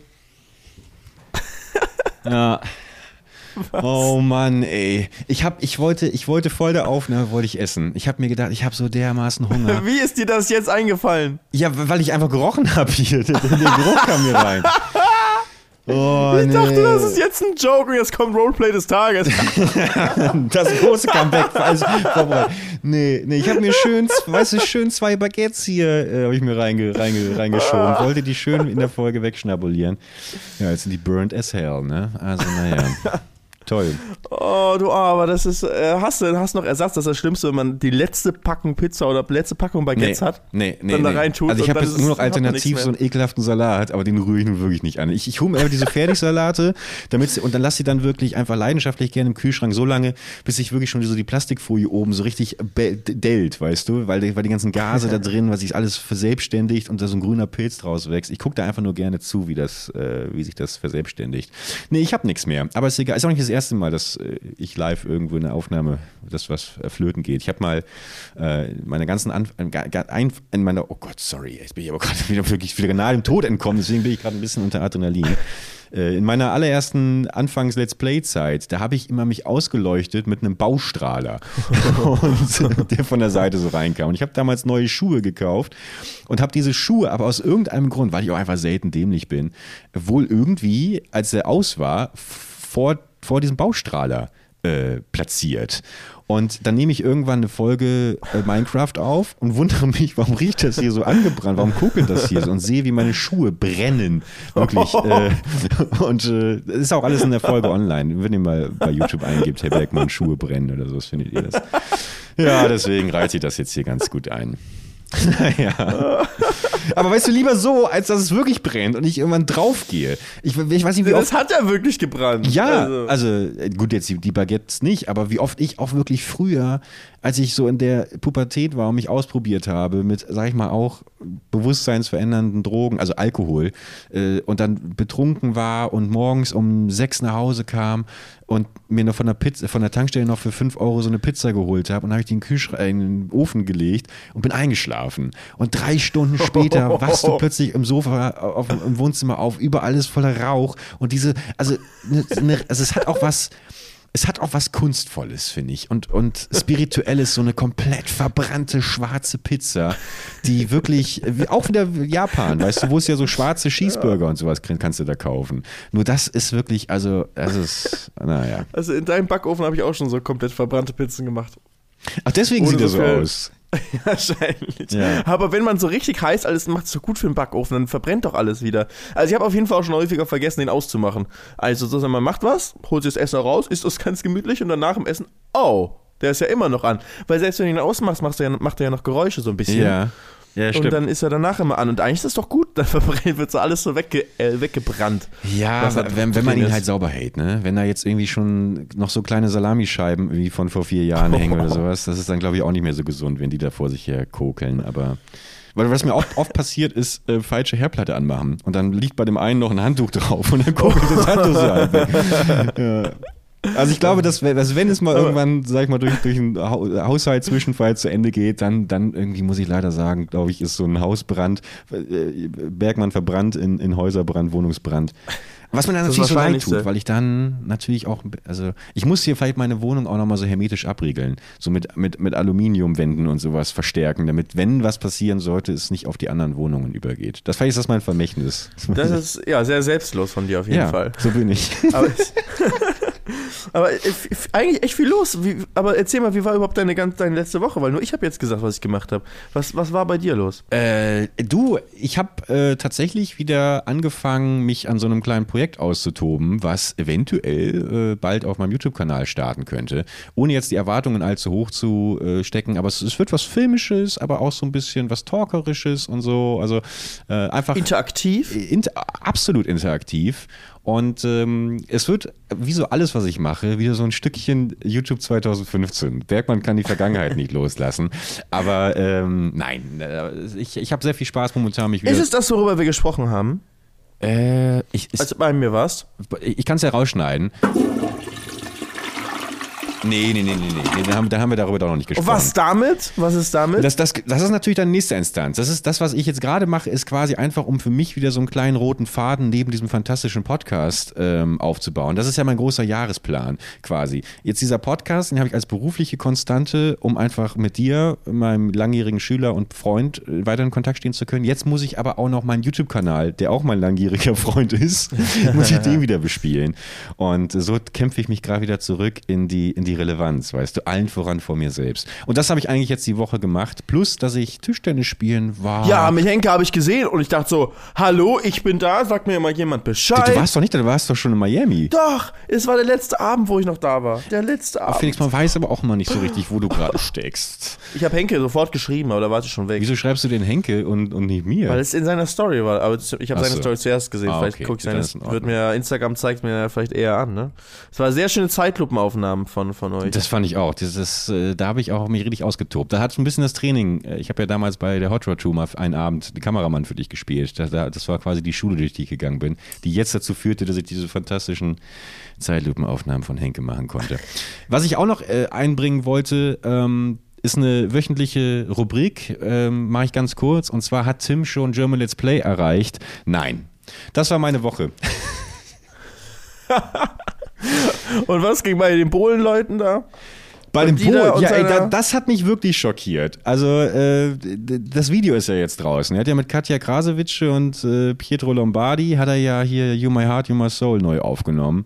Ja. Oh Mann, ey. Ich hab, ich wollte, ich wollte voll der Aufnahme wollte ich essen. Ich habe mir gedacht, ich habe so dermaßen Hunger. Wie ist dir das jetzt eingefallen? Ja, weil ich einfach gerochen habe hier. Der, der Geruch kam mir rein. Oh, Ich nee. dachte, das ist jetzt ein Joke und jetzt kommt Roleplay des Tages. Das große Comeback. Also, nee, nee, ich habe mir schön, weißt du, schön zwei Baguettes hier, äh, habe ich mir reinge, reinge, reingeschoben. Wollte die schön in der Folge wegschnabulieren. Ja, jetzt sind die burnt as hell, ne? Also, naja. Toll. Oh, du, aber das ist, äh, hast du hast noch Ersatz? Das ist das Schlimmste, wenn man die letzte Packung Pizza oder letzte Packung Baguettes hat. Nee, nee, dann da nee. reintut Also ich habe jetzt nur noch alternativ so einen ekelhaften Salat, aber den rühre ich nun wirklich nicht an. Ich, ich hole mir einfach diese Fertigsalate, damit sie, und dann lass sie dann wirklich einfach leidenschaftlich gerne im Kühlschrank so lange, bis sich wirklich schon so die Plastikfolie oben so richtig dellt, weißt du, weil die, weil die ganzen Gase da drin, weil sich alles verselbstständigt und da so ein grüner Pilz draus wächst. Ich gucke da einfach nur gerne zu, wie das, äh, wie sich das verselbstständigt. Nee, ich habe nichts mehr, aber ist egal. Ist auch nicht das erste Mal, dass äh, ich live irgendwo in der Aufnahme, das was äh, flöten geht. Ich habe mal äh, meine ganzen Anf ein, ein, in meiner, oh Gott, sorry, jetzt bin ich aber gerade wieder wirklich wieder nahe dem Tod entkommen, deswegen bin ich gerade ein bisschen unter Adrenalin. Äh, In meiner allerersten Anfangs-Let's Play-Zeit, da habe ich immer mich ausgeleuchtet mit einem Baustrahler, und, der von der Seite so reinkam. Und ich habe damals neue Schuhe gekauft und habe diese Schuhe aber aus irgendeinem Grund, weil ich auch einfach selten dämlich bin, wohl irgendwie, als er aus war, vor, vor diesem Baustrahler äh, platziert. Und dann nehme ich irgendwann eine Folge äh, Minecraft auf und wundere mich, warum riecht das hier so angebrannt, warum kokelt das hier so und sehe, wie meine Schuhe brennen. Wirklich. Äh, und äh, das ist auch alles in der Folge online. Wenn ihr mal bei YouTube eingibt, Herr Bergmann, Schuhe brennen oder so, findet ihr das. Ja, deswegen reize ich das jetzt hier ganz gut ein. Naja. Aber weißt du, lieber so, als dass es wirklich brennt und ich irgendwann draufgehe. Ich, ich weiß nicht, wie oft Das hat ja wirklich gebrannt. ja, Also, also, äh, gut, jetzt die, die Baguettes nicht, aber wie oft ich auch wirklich früher, als ich so in der Pubertät war und mich ausprobiert habe mit, sag ich mal, auch bewusstseinsverändernden Drogen, also Alkohol, äh, und dann betrunken war und morgens um sechs nach Hause kam und mir noch von der Pizza, von der Tankstelle noch für fünf Euro so eine Pizza geholt habe und habe ich den, Kühlschrank, äh, in den Ofen gelegt und bin eingeschlafen. Und drei Stunden später wachst du plötzlich im Sofa auf, im Wohnzimmer auf, überall ist voller Rauch und diese, also, ne, ne, also es hat auch was, es hat auch was Kunstvolles, finde ich. Und, und Spirituelles, so eine komplett verbrannte schwarze Pizza, die wirklich, wie- auch wieder Japan, weißt du, wo es ja so schwarze Cheeseburger und sowas kannst du da kaufen. Nur das ist wirklich, also, das ist, naja. also in deinem Backofen habe ich auch schon so komplett verbrannte Pizzen gemacht. Ach, deswegen Ohne sieht er so aus. Wahrscheinlich. Ja. Aber wenn man so richtig heiß alles macht, ist so gut für den Backofen, dann verbrennt doch alles wieder. Also ich habe auf jeden Fall auch schon häufiger vergessen, den auszumachen. Also sozusagen, man macht was, holt sich das Essen raus, isst das ganz gemütlich und dann nach dem Essen, oh, der ist ja immer noch an. Weil selbst wenn du ihn ausmachst, machst du ja, macht er ja noch Geräusche so ein bisschen. Ja. Ja, Und dann ist er danach immer an. Und eigentlich ist das doch gut, dann wird so alles so wegge äh, weggebrannt. Ja, wenn, wenn man ihn ist. halt sauber hält, ne? Wenn da jetzt irgendwie schon noch so kleine Salamischeiben wie von vor vier Jahren hängen oder sowas, das ist dann, glaube ich, auch nicht mehr so gesund, wenn die da vor sich her kokeln. Aber weil was mir oft, oft passiert, ist äh, falsche Herdplatte anmachen. Und dann liegt bei dem einen noch ein Handtuch drauf und dann kokelt das Handtuch so weg. ja. Also ich glaube, dass, wenn- dass wenn es mal irgendwann, sag ich mal, durch, durch einen Hau- Haushaltszwischenfall zu Ende geht, dann, dann irgendwie muss ich leider sagen, glaube ich, ist so ein Hausbrand, äh, Bergmann verbrannt in, in Häuserbrand, Wohnungsbrand. Was mir dann Das natürlich so leid tut, weil ich dann natürlich auch, also ich muss hier vielleicht meine Wohnung auch nochmal so hermetisch abriegeln, so mit, mit, mit Aluminiumwänden und sowas verstärken, damit, wenn was passieren sollte, es nicht auf die anderen Wohnungen übergeht. Das vielleicht ist das mein Vermächtnis. Das ist ja sehr selbstlos von dir auf jeden ja, Fall. so bin ich. Aber, aber eigentlich echt viel los. Wie, aber erzähl mal, wie war überhaupt deine, ganz, deine letzte Woche? Weil nur ich habe jetzt gesagt, was ich gemacht habe. Was, was war bei dir los? Äh, du, ich habe äh, tatsächlich wieder angefangen, mich an so einem kleinen Projekt auszutoben, was eventuell äh, bald auf meinem YouTube-Kanal starten könnte. Ohne jetzt die Erwartungen allzu hoch zu äh, stecken, aber es, es wird was Filmisches, aber auch so ein bisschen was Talkerisches und so. Also äh, einfach Interaktiv? inter absolut interaktiv. Und ähm, es wird, wie so alles, was ich mache, wieder so ein Stückchen YouTube 2015. Bergmann kann die Vergangenheit nicht loslassen. Aber ähm, nein, äh, ich, ich habe sehr viel Spaß momentan, mich wieder. Ist es das, worüber wir gesprochen haben? äh, ich, Als du bei mir warst? ich kann es ja rausschneiden. Nee, nee, nee, nee, nee. Da haben, da haben wir darüber doch noch nicht gesprochen. Was damit? Was ist damit? Das, das, das ist natürlich dann nächste Instanz. Das ist das, was ich jetzt gerade mache, ist quasi einfach, um für mich wieder so einen kleinen roten Faden neben diesem fantastischen Podcast ähm, aufzubauen. Das ist ja mein großer Jahresplan quasi. Jetzt dieser Podcast, den habe ich als berufliche Konstante, um einfach mit dir, meinem langjährigen Schüler und Freund, äh, weiter in Kontakt stehen zu können. Jetzt muss ich aber auch noch meinen YouTube-Kanal, der auch mein langjähriger Freund ist, muss ich den wieder bespielen. Und so kämpfe ich mich gerade wieder zurück in die, in die Relevanz, weißt du, allen voran vor mir selbst. Und das habe ich eigentlich jetzt die Woche gemacht. Plus, dass ich Tischtennis spielen war. ja, mich Henke habe ich gesehen und ich dachte so, hallo, ich bin da, sagt mir mal jemand Bescheid. Du warst doch nicht da, du warst doch schon in Miami. Doch, es war der letzte Abend, wo ich noch da war. Der letzte Abend. Felix, man weiß aber auch immer nicht so richtig, wo du gerade steckst. Ich habe Henke sofort geschrieben, aber da war sie schon weg. Wieso schreibst du den Henke und, und nicht mir? Weil es in seiner Story war. Aber ich habe seine so. Story zuerst gesehen. Ah, vielleicht okay. gucke ich seine. Wird mir Instagram zeigt mir vielleicht eher an. Ne? Es war sehr schöne Zeitlupenaufnahmen von von euch. Das fand ich auch. Das ist, äh, da habe ich auch mich richtig ausgetobt. Da hat ein bisschen das Training. äh, Ich habe ja damals bei der Hot Rod Tour mal einen Abend den Kameramann für dich gespielt. Das, da- das war quasi die Schule, durch die ich gegangen bin, die jetzt dazu führte, dass ich diese fantastischen Zeitlupenaufnahmen von Henke machen konnte. Was ich auch noch äh, einbringen wollte, ähm, ist eine wöchentliche Rubrik, ähm, mache ich ganz kurz. Und zwar hat Tim schon German Let's Play erreicht. Nein. Das war meine Woche. und was ging bei den Polenleuten da? Bei Dieter Polen, ja, ey, da, das hat mich wirklich schockiert. Also, äh, das Video ist ja jetzt draußen. Er hat ja mit Katja Krasowitsch und äh, Pietro Lombardi hat er ja hier You My Heart, You My Soul neu aufgenommen.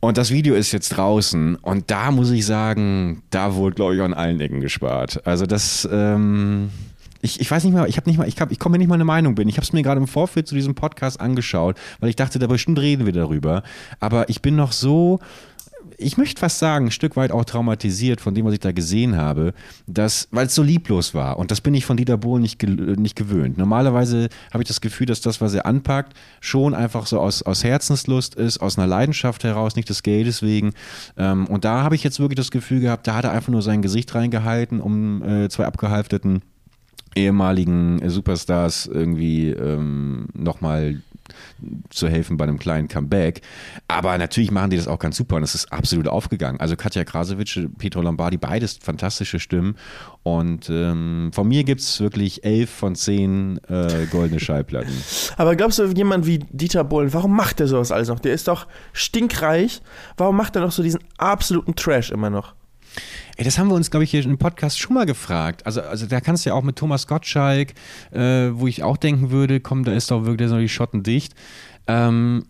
Und das Video ist jetzt draußen und da muss ich sagen, da wurde, glaube ich, an allen Ecken gespart. Also das, ähm, ich, ich weiß nicht mal, ich habe nicht mal, ich, ich komme mir nicht mal eine Meinung bin. Ich habe es mir gerade im Vorfeld zu diesem Podcast angeschaut, weil ich dachte, da bestimmt reden wir darüber. Aber ich bin noch so, ich möchte fast sagen, ein Stück weit auch traumatisiert von dem, was ich da gesehen habe, dass, weil es so lieblos war. Und das bin ich von Dieter Bohlen nicht, nicht gewöhnt. Normalerweise habe ich das Gefühl, dass das, was er anpackt, schon einfach so aus, aus Herzenslust ist, aus einer Leidenschaft heraus, nicht des Geldes wegen. Ähm, und da habe ich jetzt wirklich das Gefühl gehabt, da hat er einfach nur sein Gesicht reingehalten, um äh, zwei abgehalfteten ehemaligen äh, Superstars irgendwie ähm, nochmal zu helfen bei einem kleinen Comeback. Aber natürlich machen die das auch ganz super und es ist absolut aufgegangen. Also Katja Krasowitsch, Pietro Lombardi, beides fantastische Stimmen. Und ähm, von mir gibt es wirklich elf von zehn äh, goldene Schallplatten. Aber glaubst du, jemand wie Dieter Bohlen, warum macht der sowas alles noch? Der ist doch stinkreich. Warum macht er noch so diesen absoluten Trash immer noch? Ey, das haben wir uns, glaube ich, hier im Podcast schon mal gefragt. Also, also da kannst du ja auch mit Thomas Gottschalk, äh, wo ich auch denken würde, komm, da ist doch wirklich da sind die Schotten dicht. Ähm,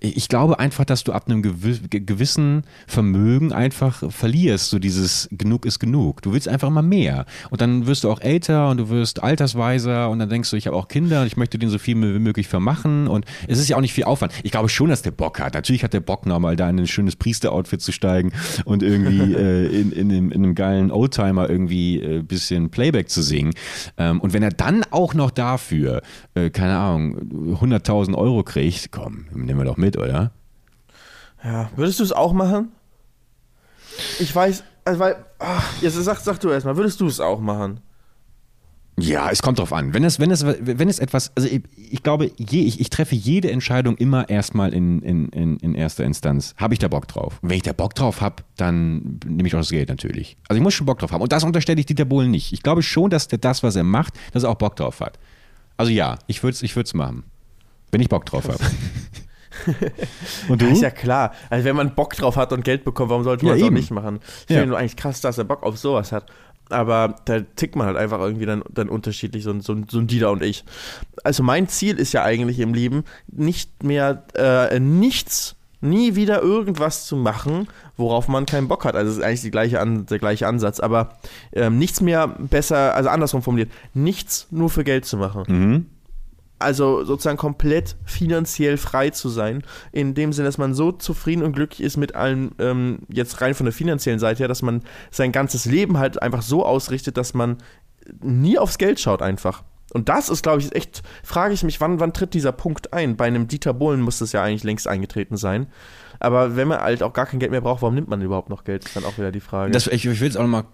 ich glaube einfach, dass du ab einem gewi- ge- gewissen Vermögen einfach verlierst, so dieses genug ist genug. Du willst einfach immer mehr. Und dann wirst du auch älter und du wirst altersweiser und dann denkst du, ich habe auch Kinder und ich möchte denen so viel wie möglich vermachen. Und es ist ja auch nicht viel Aufwand. Ich glaube schon, dass der Bock hat. Natürlich hat der Bock nochmal da in ein schönes Priesteroutfit zu steigen und irgendwie äh, in, in, einem, in einem geilen Oldtimer irgendwie ein äh, bisschen Playback zu singen. Ähm, und wenn er dann auch noch dafür, äh, keine Ahnung, 100.000 Euro kriegt, komm, nehmen wir doch mit, oder? Ja, würdest du es auch machen? Ich weiß, also weil, ach, jetzt sag, sag du erstmal, würdest du es auch machen? Ja, es kommt drauf an. Wenn es, wenn es, wenn es etwas, also ich, ich glaube, je, ich, ich treffe jede Entscheidung immer erstmal in, in, in, in erster Instanz. Habe ich da Bock drauf? Und wenn ich da Bock drauf habe, dann nehme ich auch das Geld natürlich. Also ich muss schon Bock drauf haben. Und das unterstelle ich Dieter Bohlen nicht. Ich glaube schon, dass der das, was er macht, dass er auch Bock drauf hat. Also ja, ich würde es ich würd's machen. Wenn ich Bock drauf habe. Und du? Ist ja klar. Also wenn man Bock drauf hat und Geld bekommt, warum sollte Ja, man es auch eben. nicht machen? Ich Ja. finde nur eigentlich krass, dass er Bock auf sowas hat. Aber da tickt man halt einfach irgendwie dann, dann unterschiedlich, so, ein- so, so ein Dieter und ich. Also mein Ziel ist ja eigentlich im Leben, nicht mehr äh, nichts, nie wieder irgendwas zu machen, worauf man keinen Bock hat. Also es ist eigentlich gleiche An der gleiche Ansatz, aber ähm, nichts mehr besser, also andersrum formuliert, nichts nur für Geld zu machen Mhm. Also sozusagen komplett finanziell frei zu sein, in dem Sinne, dass man so zufrieden und glücklich ist mit allem, ähm, jetzt rein von der finanziellen Seite her, dass man sein ganzes Leben halt einfach so ausrichtet, dass man nie aufs Geld schaut einfach. Und das ist, glaube ich, echt, frage ich mich, wann, wann tritt dieser Punkt ein? Bei einem Dieter Bohlen muss das ja eigentlich längst eingetreten sein. Aber wenn man halt auch gar kein Geld mehr braucht, warum nimmt man überhaupt noch Geld? Ist dann auch wieder die Frage. Das, ich, ich will es auch nochmal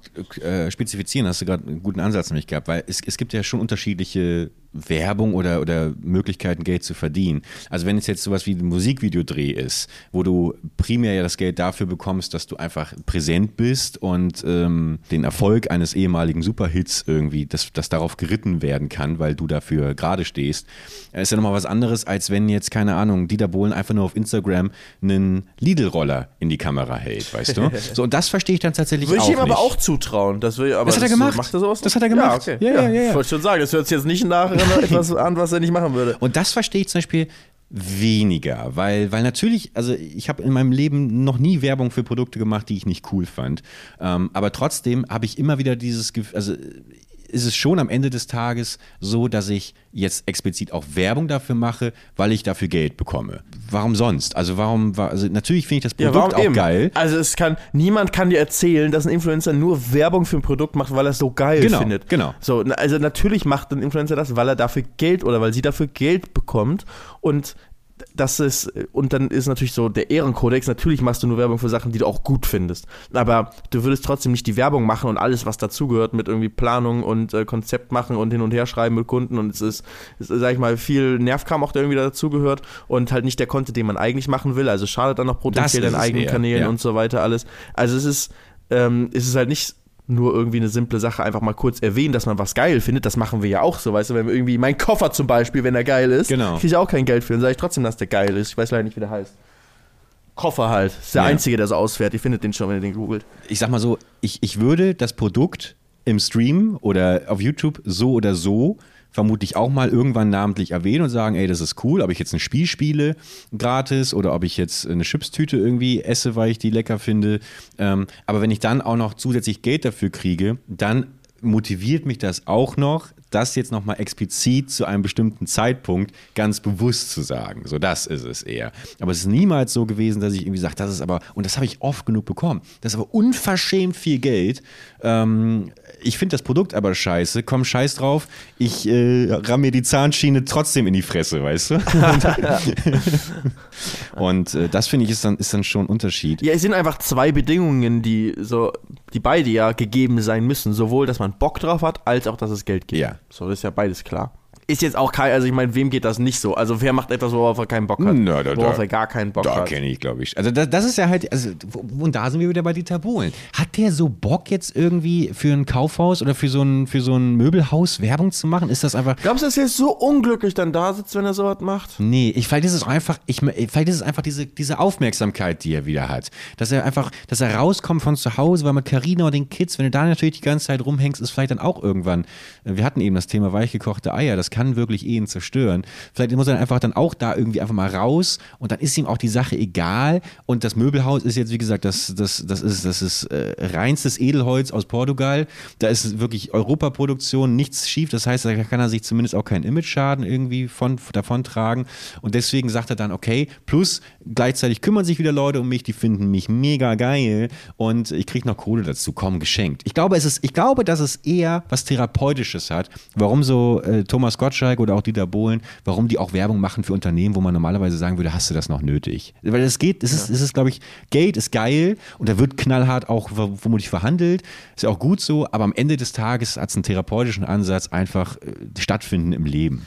äh, spezifizieren, hast du gerade einen guten Ansatz nämlich gehabt, weil es, es gibt ja schon unterschiedliche Werbung oder, oder Möglichkeiten, Geld zu verdienen. Also wenn es jetzt sowas wie ein Musikvideodreh ist, wo du primär ja das Geld dafür bekommst, dass du einfach präsent bist und ähm, den Erfolg eines ehemaligen Superhits irgendwie, dass, dass darauf geritten werden kann, weil du dafür gerade stehst, ist ja nochmal was anderes, als wenn jetzt, keine Ahnung, Dieter Bohlen einfach nur auf Instagram einen Lidl-Roller in die Kamera hält, weißt du? So, und das verstehe ich dann tatsächlich Würde auch ich ihm aber nicht. auch zutrauen. Das, will, aber Das hat er gemacht. Macht er sowas? Das hat er gemacht. Ja, okay. Ja, ja, ja, ja. Ich wollte schon sagen, das hört sich jetzt nicht nach etwas an, was er nicht machen würde. Und das verstehe ich zum Beispiel weniger, weil, weil natürlich, also ich habe in meinem Leben noch nie Werbung für Produkte gemacht, die ich nicht cool fand. Ähm, aber trotzdem habe ich immer wieder dieses Gefühl, also ist es schon am Ende des Tages so, dass ich jetzt explizit auch Werbung dafür mache, weil ich dafür Geld bekomme. Warum sonst? Also warum, war- also natürlich finde ich das Produkt auch eben? geil. Also es kann, niemand kann dir erzählen, dass ein Influencer nur Werbung für ein Produkt macht, weil er es so geil Genau, findet. genau. So, also natürlich macht ein Influencer das, weil er dafür Geld oder weil sie dafür Geld bekommt und das ist, und dann ist natürlich so der Ehrenkodex, natürlich machst du nur Werbung für Sachen, die du auch gut findest. Aber du würdest trotzdem nicht die Werbung machen und alles, was dazugehört, mit irgendwie Planung und äh, Konzept machen und hin und her schreiben mit Kunden. Und es ist, es ist, sag ich mal, viel Nervkram auch, der irgendwie dazugehört und halt nicht der Content, den man eigentlich machen will. Also schadet dann noch potenziell es eigenen eher, Kanälen ja. und so weiter alles. Also es ist, ähm, es ist halt nicht nur irgendwie eine simple Sache, einfach mal kurz erwähnen, dass man was geil findet. Das machen wir ja auch so, weißt du, wenn wir irgendwie, mein Koffer zum Beispiel, wenn er geil ist, Genau. kriege ich auch kein Geld für, dann sage ich trotzdem, dass der geil ist. Ich weiß leider nicht, wie der heißt. Koffer halt. Ist der Ja. einzige, der so ausfährt. Ihr findet den schon, wenn ihr den googelt. ich sag mal so, ich, ich würde das Produkt im Stream oder auf YouTube so oder so vermutlich auch mal irgendwann namentlich erwähnen und sagen, ey, das ist cool, ob ich jetzt ein Spiel spiele gratis oder ob ich jetzt eine Chipstüte irgendwie esse, weil ich die lecker finde. Ähm, aber wenn ich dann auch noch zusätzlich Geld dafür kriege, dann motiviert mich das auch noch, das jetzt nochmal explizit zu einem bestimmten Zeitpunkt ganz bewusst zu sagen. So, das ist es eher. Aber es ist niemals so gewesen, dass ich irgendwie sage, das ist aber, und das habe ich oft genug bekommen, das ist aber unverschämt viel Geld. Ähm, ich finde das Produkt aber scheiße, komm scheiß drauf, ich äh, ramm mir die Zahnschiene trotzdem in die Fresse, weißt du? und äh, das finde ich ist dann, ist dann schon ein Unterschied. Ja, es sind einfach zwei Bedingungen, die so, die beide ja gegeben sein müssen. Sowohl, dass man Bock drauf hat, als auch, dass es Geld gibt. Ja. So, das ist ja beides klar. Ist jetzt auch kein, also ich meine, wem geht das nicht so? Also wer macht etwas, worauf er keinen Bock hat? Na, da- worauf da- er gar keinen Bock Da hat. kenne ich, glaube ich. Also das, das ist ja halt, also und da sind wir wieder bei Dieter Bohlen. Hat der so Bock jetzt irgendwie für ein Kaufhaus oder für so ein, für so ein Möbelhaus Werbung zu machen? Ist das einfach, Glaubst du, dass er jetzt so unglücklich dann da sitzt, wenn er sowas macht? Nee, ich, vielleicht ist es einfach, ich, vielleicht ist es einfach diese, diese Aufmerksamkeit, die er wieder hat. Dass er einfach, dass er rauskommt von zu Hause, weil mit Carina und den Kids, wenn du da natürlich die ganze Zeit rumhängst, ist vielleicht dann auch irgendwann, äh, wir hatten eben das Thema weichgekochte Eier, das kann wirklich Ehen zerstören. Vielleicht muss er dann einfach dann auch da irgendwie einfach mal raus und dann ist ihm auch die Sache egal und das Möbelhaus ist jetzt, wie gesagt, das, das, das ist, das ist äh, reinstes Edelholz aus Portugal. Da ist wirklich Europaproduktion, nichts schief. Das heißt, da kann er sich zumindest auch keinen Image-Schaden irgendwie von, davon tragen. Und deswegen sagt er dann, okay, plus gleichzeitig kümmern sich wieder Leute um mich, die finden mich mega geil und ich kriege noch Kohle dazu, komm, geschenkt. Ich glaube, es ist, ich glaube, dass es eher was Therapeutisches hat, warum so äh, Thomas Gottschalk oder auch Dieter Bohlen, warum die auch Werbung machen für Unternehmen, wo man normalerweise sagen würde, hast du das noch nötig? Weil es geht, es ist, es ist, glaube ich, Geld ist geil und da wird knallhart auch ver- vermutlich verhandelt, ist ja auch gut so, aber am Ende des Tages hat es einen therapeutischen Ansatz einfach äh, stattfinden im Leben.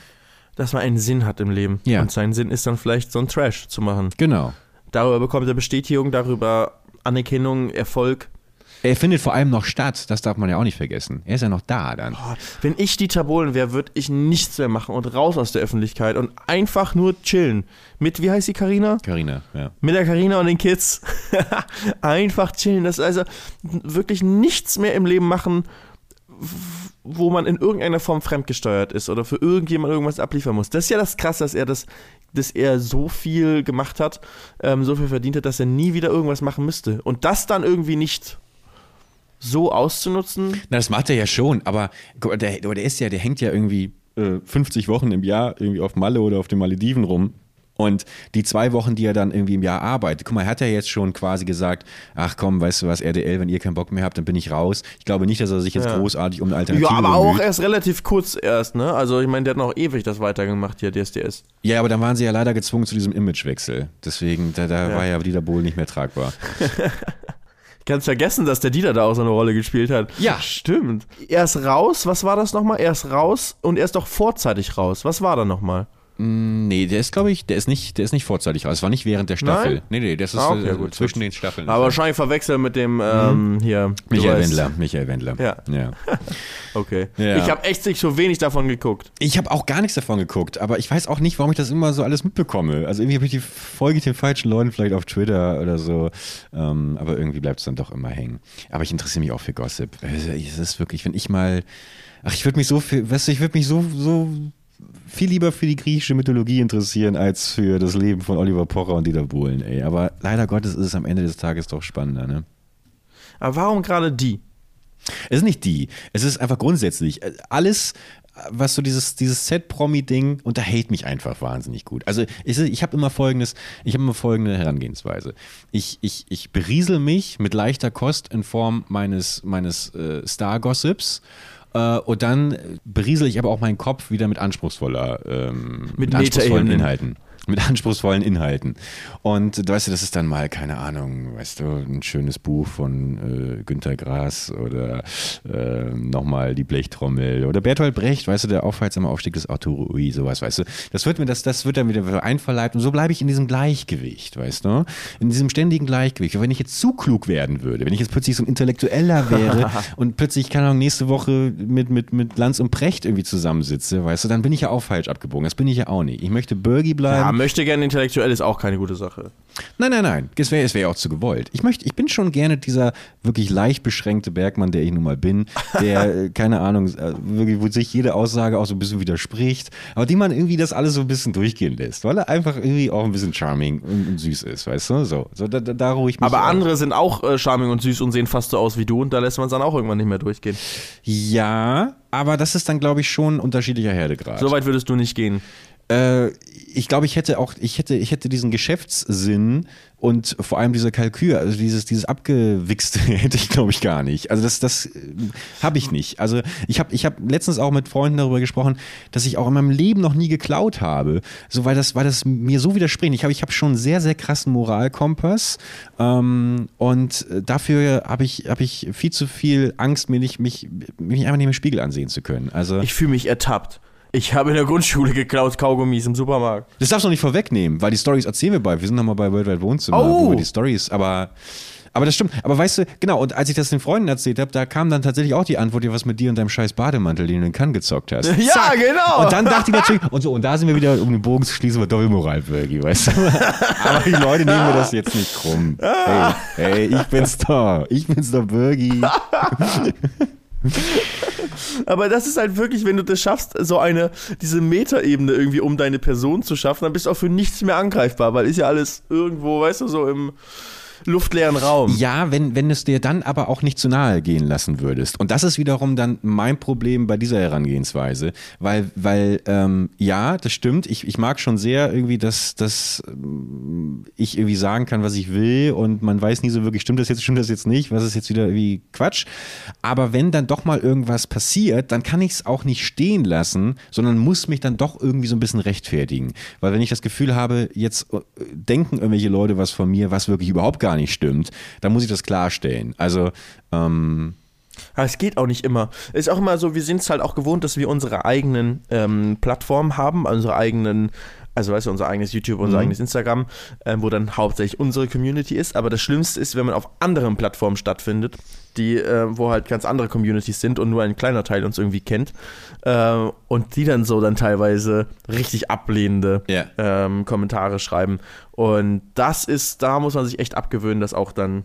Dass man einen Sinn hat im Leben. Ja. Und sein Sinn ist dann vielleicht so ein Trash zu machen. Genau. Darüber bekommt er Bestätigung, darüber Anerkennung, Erfolg. Er findet vor allem noch statt, das darf man ja auch nicht vergessen. Er ist ja noch da dann. Boah, Wenn ich Dieter Bohlen wäre, würde ich nichts mehr machen und raus aus der Öffentlichkeit und einfach nur chillen. Mit, wie heißt die Karina? Carina, ja. Mit der Karina und den Kids. einfach chillen. Das ist also wirklich nichts mehr im Leben machen, wo man in irgendeiner Form fremdgesteuert ist oder für irgendjemand irgendwas abliefern muss. Das ist ja das Krasse, dass er das, dass er so viel gemacht hat, ähm, so viel verdient hat, dass er nie wieder irgendwas machen müsste. Und das dann irgendwie nicht so auszunutzen, Na, das macht er ja schon, aber guck mal, der, aber der ist ja, der hängt ja irgendwie äh, 50 Wochen im Jahr irgendwie auf Malle oder auf den Malediven rum. Und die zwei Wochen, die er dann irgendwie im Jahr arbeitet, guck mal, er hat ja jetzt schon quasi gesagt, ach komm, weißt du was, RDL, wenn ihr keinen Bock mehr habt, dann bin ich raus. Ich glaube nicht, dass er sich jetzt Ja. großartig um eine Alternative Ja, aber auch bemüht. erst relativ kurz erst, ne? Also ich meine, der hat noch ewig das weitergemacht hier, DSDS. Ja, aber dann waren sie ja leider gezwungen zu diesem Imagewechsel. Deswegen, da, da war ja Dieter Bohlen nicht mehr tragbar. Ganz vergessen, dass der Dieter da auch so eine Rolle gespielt hat. Ja. Stimmt. Er ist raus, was war das nochmal? Er ist raus und er ist doch vorzeitig raus. Was war da nochmal? Nee, der ist, glaube ich, der ist nicht, der ist nicht vorzeitig raus. Es war nicht während der Staffel. Nein? Nee, nee, das ist Ah, okay, gut, zwischen gut. den Staffeln. Aber wahrscheinlich verwechselt mit dem, ähm, hier. Michael. Wendler, Michael Wendler. Ja. ja. Okay. Ja. Ich habe echt nicht so wenig davon geguckt. Ich habe auch gar nichts davon geguckt, aber ich weiß auch nicht, warum ich das immer so alles mitbekomme. Also irgendwie habe ich die folge den falschen Leuten vielleicht auf Twitter oder so, ähm, aber irgendwie bleibt es dann doch immer hängen. Aber ich interessiere mich auch für Gossip. Es ist wirklich, wenn ich mal, ach, ich würde mich so für, weißt du, ich würde mich so so viel lieber für die griechische Mythologie interessieren als für das Leben von Oliver Pocher und Dieter Bohlen, ey. Aber leider Gottes ist es am Ende des Tages doch spannender, ne? Aber warum gerade die? Es ist nicht die. Es ist einfach grundsätzlich. äh, Alles, was so dieses, dieses Set-Promi-Ding unterhält mich einfach wahnsinnig gut. Also ich, ich habe immer folgendes, ich habe immer folgende Herangehensweise. Ich, ich, ich beriesel mich mit leichter Kost in Form meines, meines äh, Star-Gossips. Äh, und dann beriesel ich aber auch meinen Kopf wieder mit anspruchsvoller, ähm, mit, anspruchsvollen Metaebenen. Inhalten. Mit anspruchsvollen Inhalten. Und weißt du, das ist dann mal, keine Ahnung, weißt du, ein schönes Buch von äh, Günter Grass oder äh, nochmal die Blechtrommel oder Bertolt Brecht, weißt du, der aufhaltsame Aufstieg des Arturo Ui, sowas, weißt du. Das wird mir, das, das wird dann wieder einverleibt und so bleibe ich in diesem Gleichgewicht, weißt du? In diesem ständigen Gleichgewicht. Und wenn ich jetzt zu klug werden würde, wenn ich jetzt plötzlich so ein Intellektueller wäre und plötzlich, keine Ahnung, nächste Woche mit, mit, mit Lanz und Precht irgendwie zusammensitze, weißt du, dann bin ich ja auch falsch abgebogen. Das bin ich ja auch nicht. Ich möchte Bergi bleiben. Ja, möchte gerne intellektuell ist auch keine gute Sache. Nein, nein, nein. Es wäre es wär auch zu gewollt. Ich möchte, ich bin schon gerne dieser wirklich leicht beschränkte Bergmann, der ich nun mal bin, der, äh, keine Ahnung, äh, wirklich, wo sich jede Aussage auch so ein bisschen widerspricht, aber die man irgendwie das alles so ein bisschen durchgehen lässt, weil er einfach irgendwie auch ein bisschen charming und, süß ist, weißt du? So, so da, da, da ruhe ich mich Aber auch. andere sind auch äh, charming und süß und sehen fast so aus wie du und da lässt man es dann auch irgendwann nicht mehr durchgehen. Ja, aber das ist dann, glaube ich, schon ein unterschiedlicher Herdegrad. So weit würdest du nicht gehen. Äh, ich glaube, ich hätte auch, ich hätte, ich hätte diesen Geschäftssinn und vor allem dieser Kalkül, also dieses, dieses Abgewichste hätte ich, glaube ich, gar nicht. Also das, das habe ich nicht. Also ich habe, ich habe letztens auch mit Freunden darüber gesprochen, dass ich auch in meinem Leben noch nie geklaut habe. So, weil das, weil das mir so widerspricht. Ich habe, ich habe schon einen sehr, sehr krassen Moralkompass ähm, und dafür habe ich, habe ich viel zu viel Angst, mir nicht, mich, mich einfach nicht im Spiegel ansehen zu können. Also Ich fühle mich ertappt. Ich habe in der Grundschule geklaut Kaugummis im Supermarkt. Das darfst du noch nicht vorwegnehmen, weil die Stories erzählen wir bald. Wir sind nochmal bei World Wide Wohnzimmer, Oh. wo wir die Stories, aber. Aber das stimmt. Aber weißt du, genau, und als ich das den Freunden erzählt habe, da kam dann tatsächlich auch die Antwort, ja, was mit dir und deinem scheiß Bademantel, den du in Cannes gezockt hast. Ja, Zack. genau. Und dann dachte ich natürlich, und so, und da sind wir wieder, um den Bogen zu schließen, bei Doppelmoral, Birgi, weißt du. Aber die Leute nehmen mir das jetzt nicht krumm. Hey, hey, ich bin's da. Ich bin's da, Birgi. Aber das ist halt wirklich, wenn du das schaffst, so eine, diese Metaebene irgendwie um deine Person zu schaffen, dann bist du auch für nichts mehr angreifbar, weil ist ja alles irgendwo, weißt du, so im luftleeren Raum. Ja, wenn, wenn es dir dann aber auch nicht zu nahe gehen lassen würdest. Und das ist wiederum dann mein Problem bei dieser Herangehensweise, weil, weil ähm, ja, das stimmt, ich, ich mag schon sehr irgendwie, dass, dass ähm, ich irgendwie sagen kann, was ich will und man weiß nie so wirklich, stimmt das jetzt, stimmt das jetzt nicht, was ist jetzt wieder irgendwie Quatsch. Aber wenn dann doch mal irgendwas passiert, dann kann ich es auch nicht stehen lassen, sondern muss mich dann doch irgendwie so ein bisschen rechtfertigen. Weil wenn ich das Gefühl habe, jetzt äh, denken irgendwelche Leute was von mir, was wirklich überhaupt gar nicht stimmt, dann muss ich das klarstellen. Also, ähm, Aber es geht auch nicht immer. Es ist auch immer so, wir sind es halt auch gewohnt, dass wir unsere eigenen ähm, Plattformen haben, unsere eigenen, also weißt du, unser eigenes YouTube, unser eigenes Instagram, ähm, wo dann hauptsächlich unsere Community ist. Aber das Schlimmste ist, wenn man auf anderen Plattformen stattfindet, die, äh, wo halt ganz andere Communities sind und nur ein kleiner Teil uns irgendwie kennt. Äh, und die dann so dann teilweise richtig ablehnende Ja. ähm, Kommentare schreiben. Und das ist, da muss man sich echt abgewöhnen, das auch dann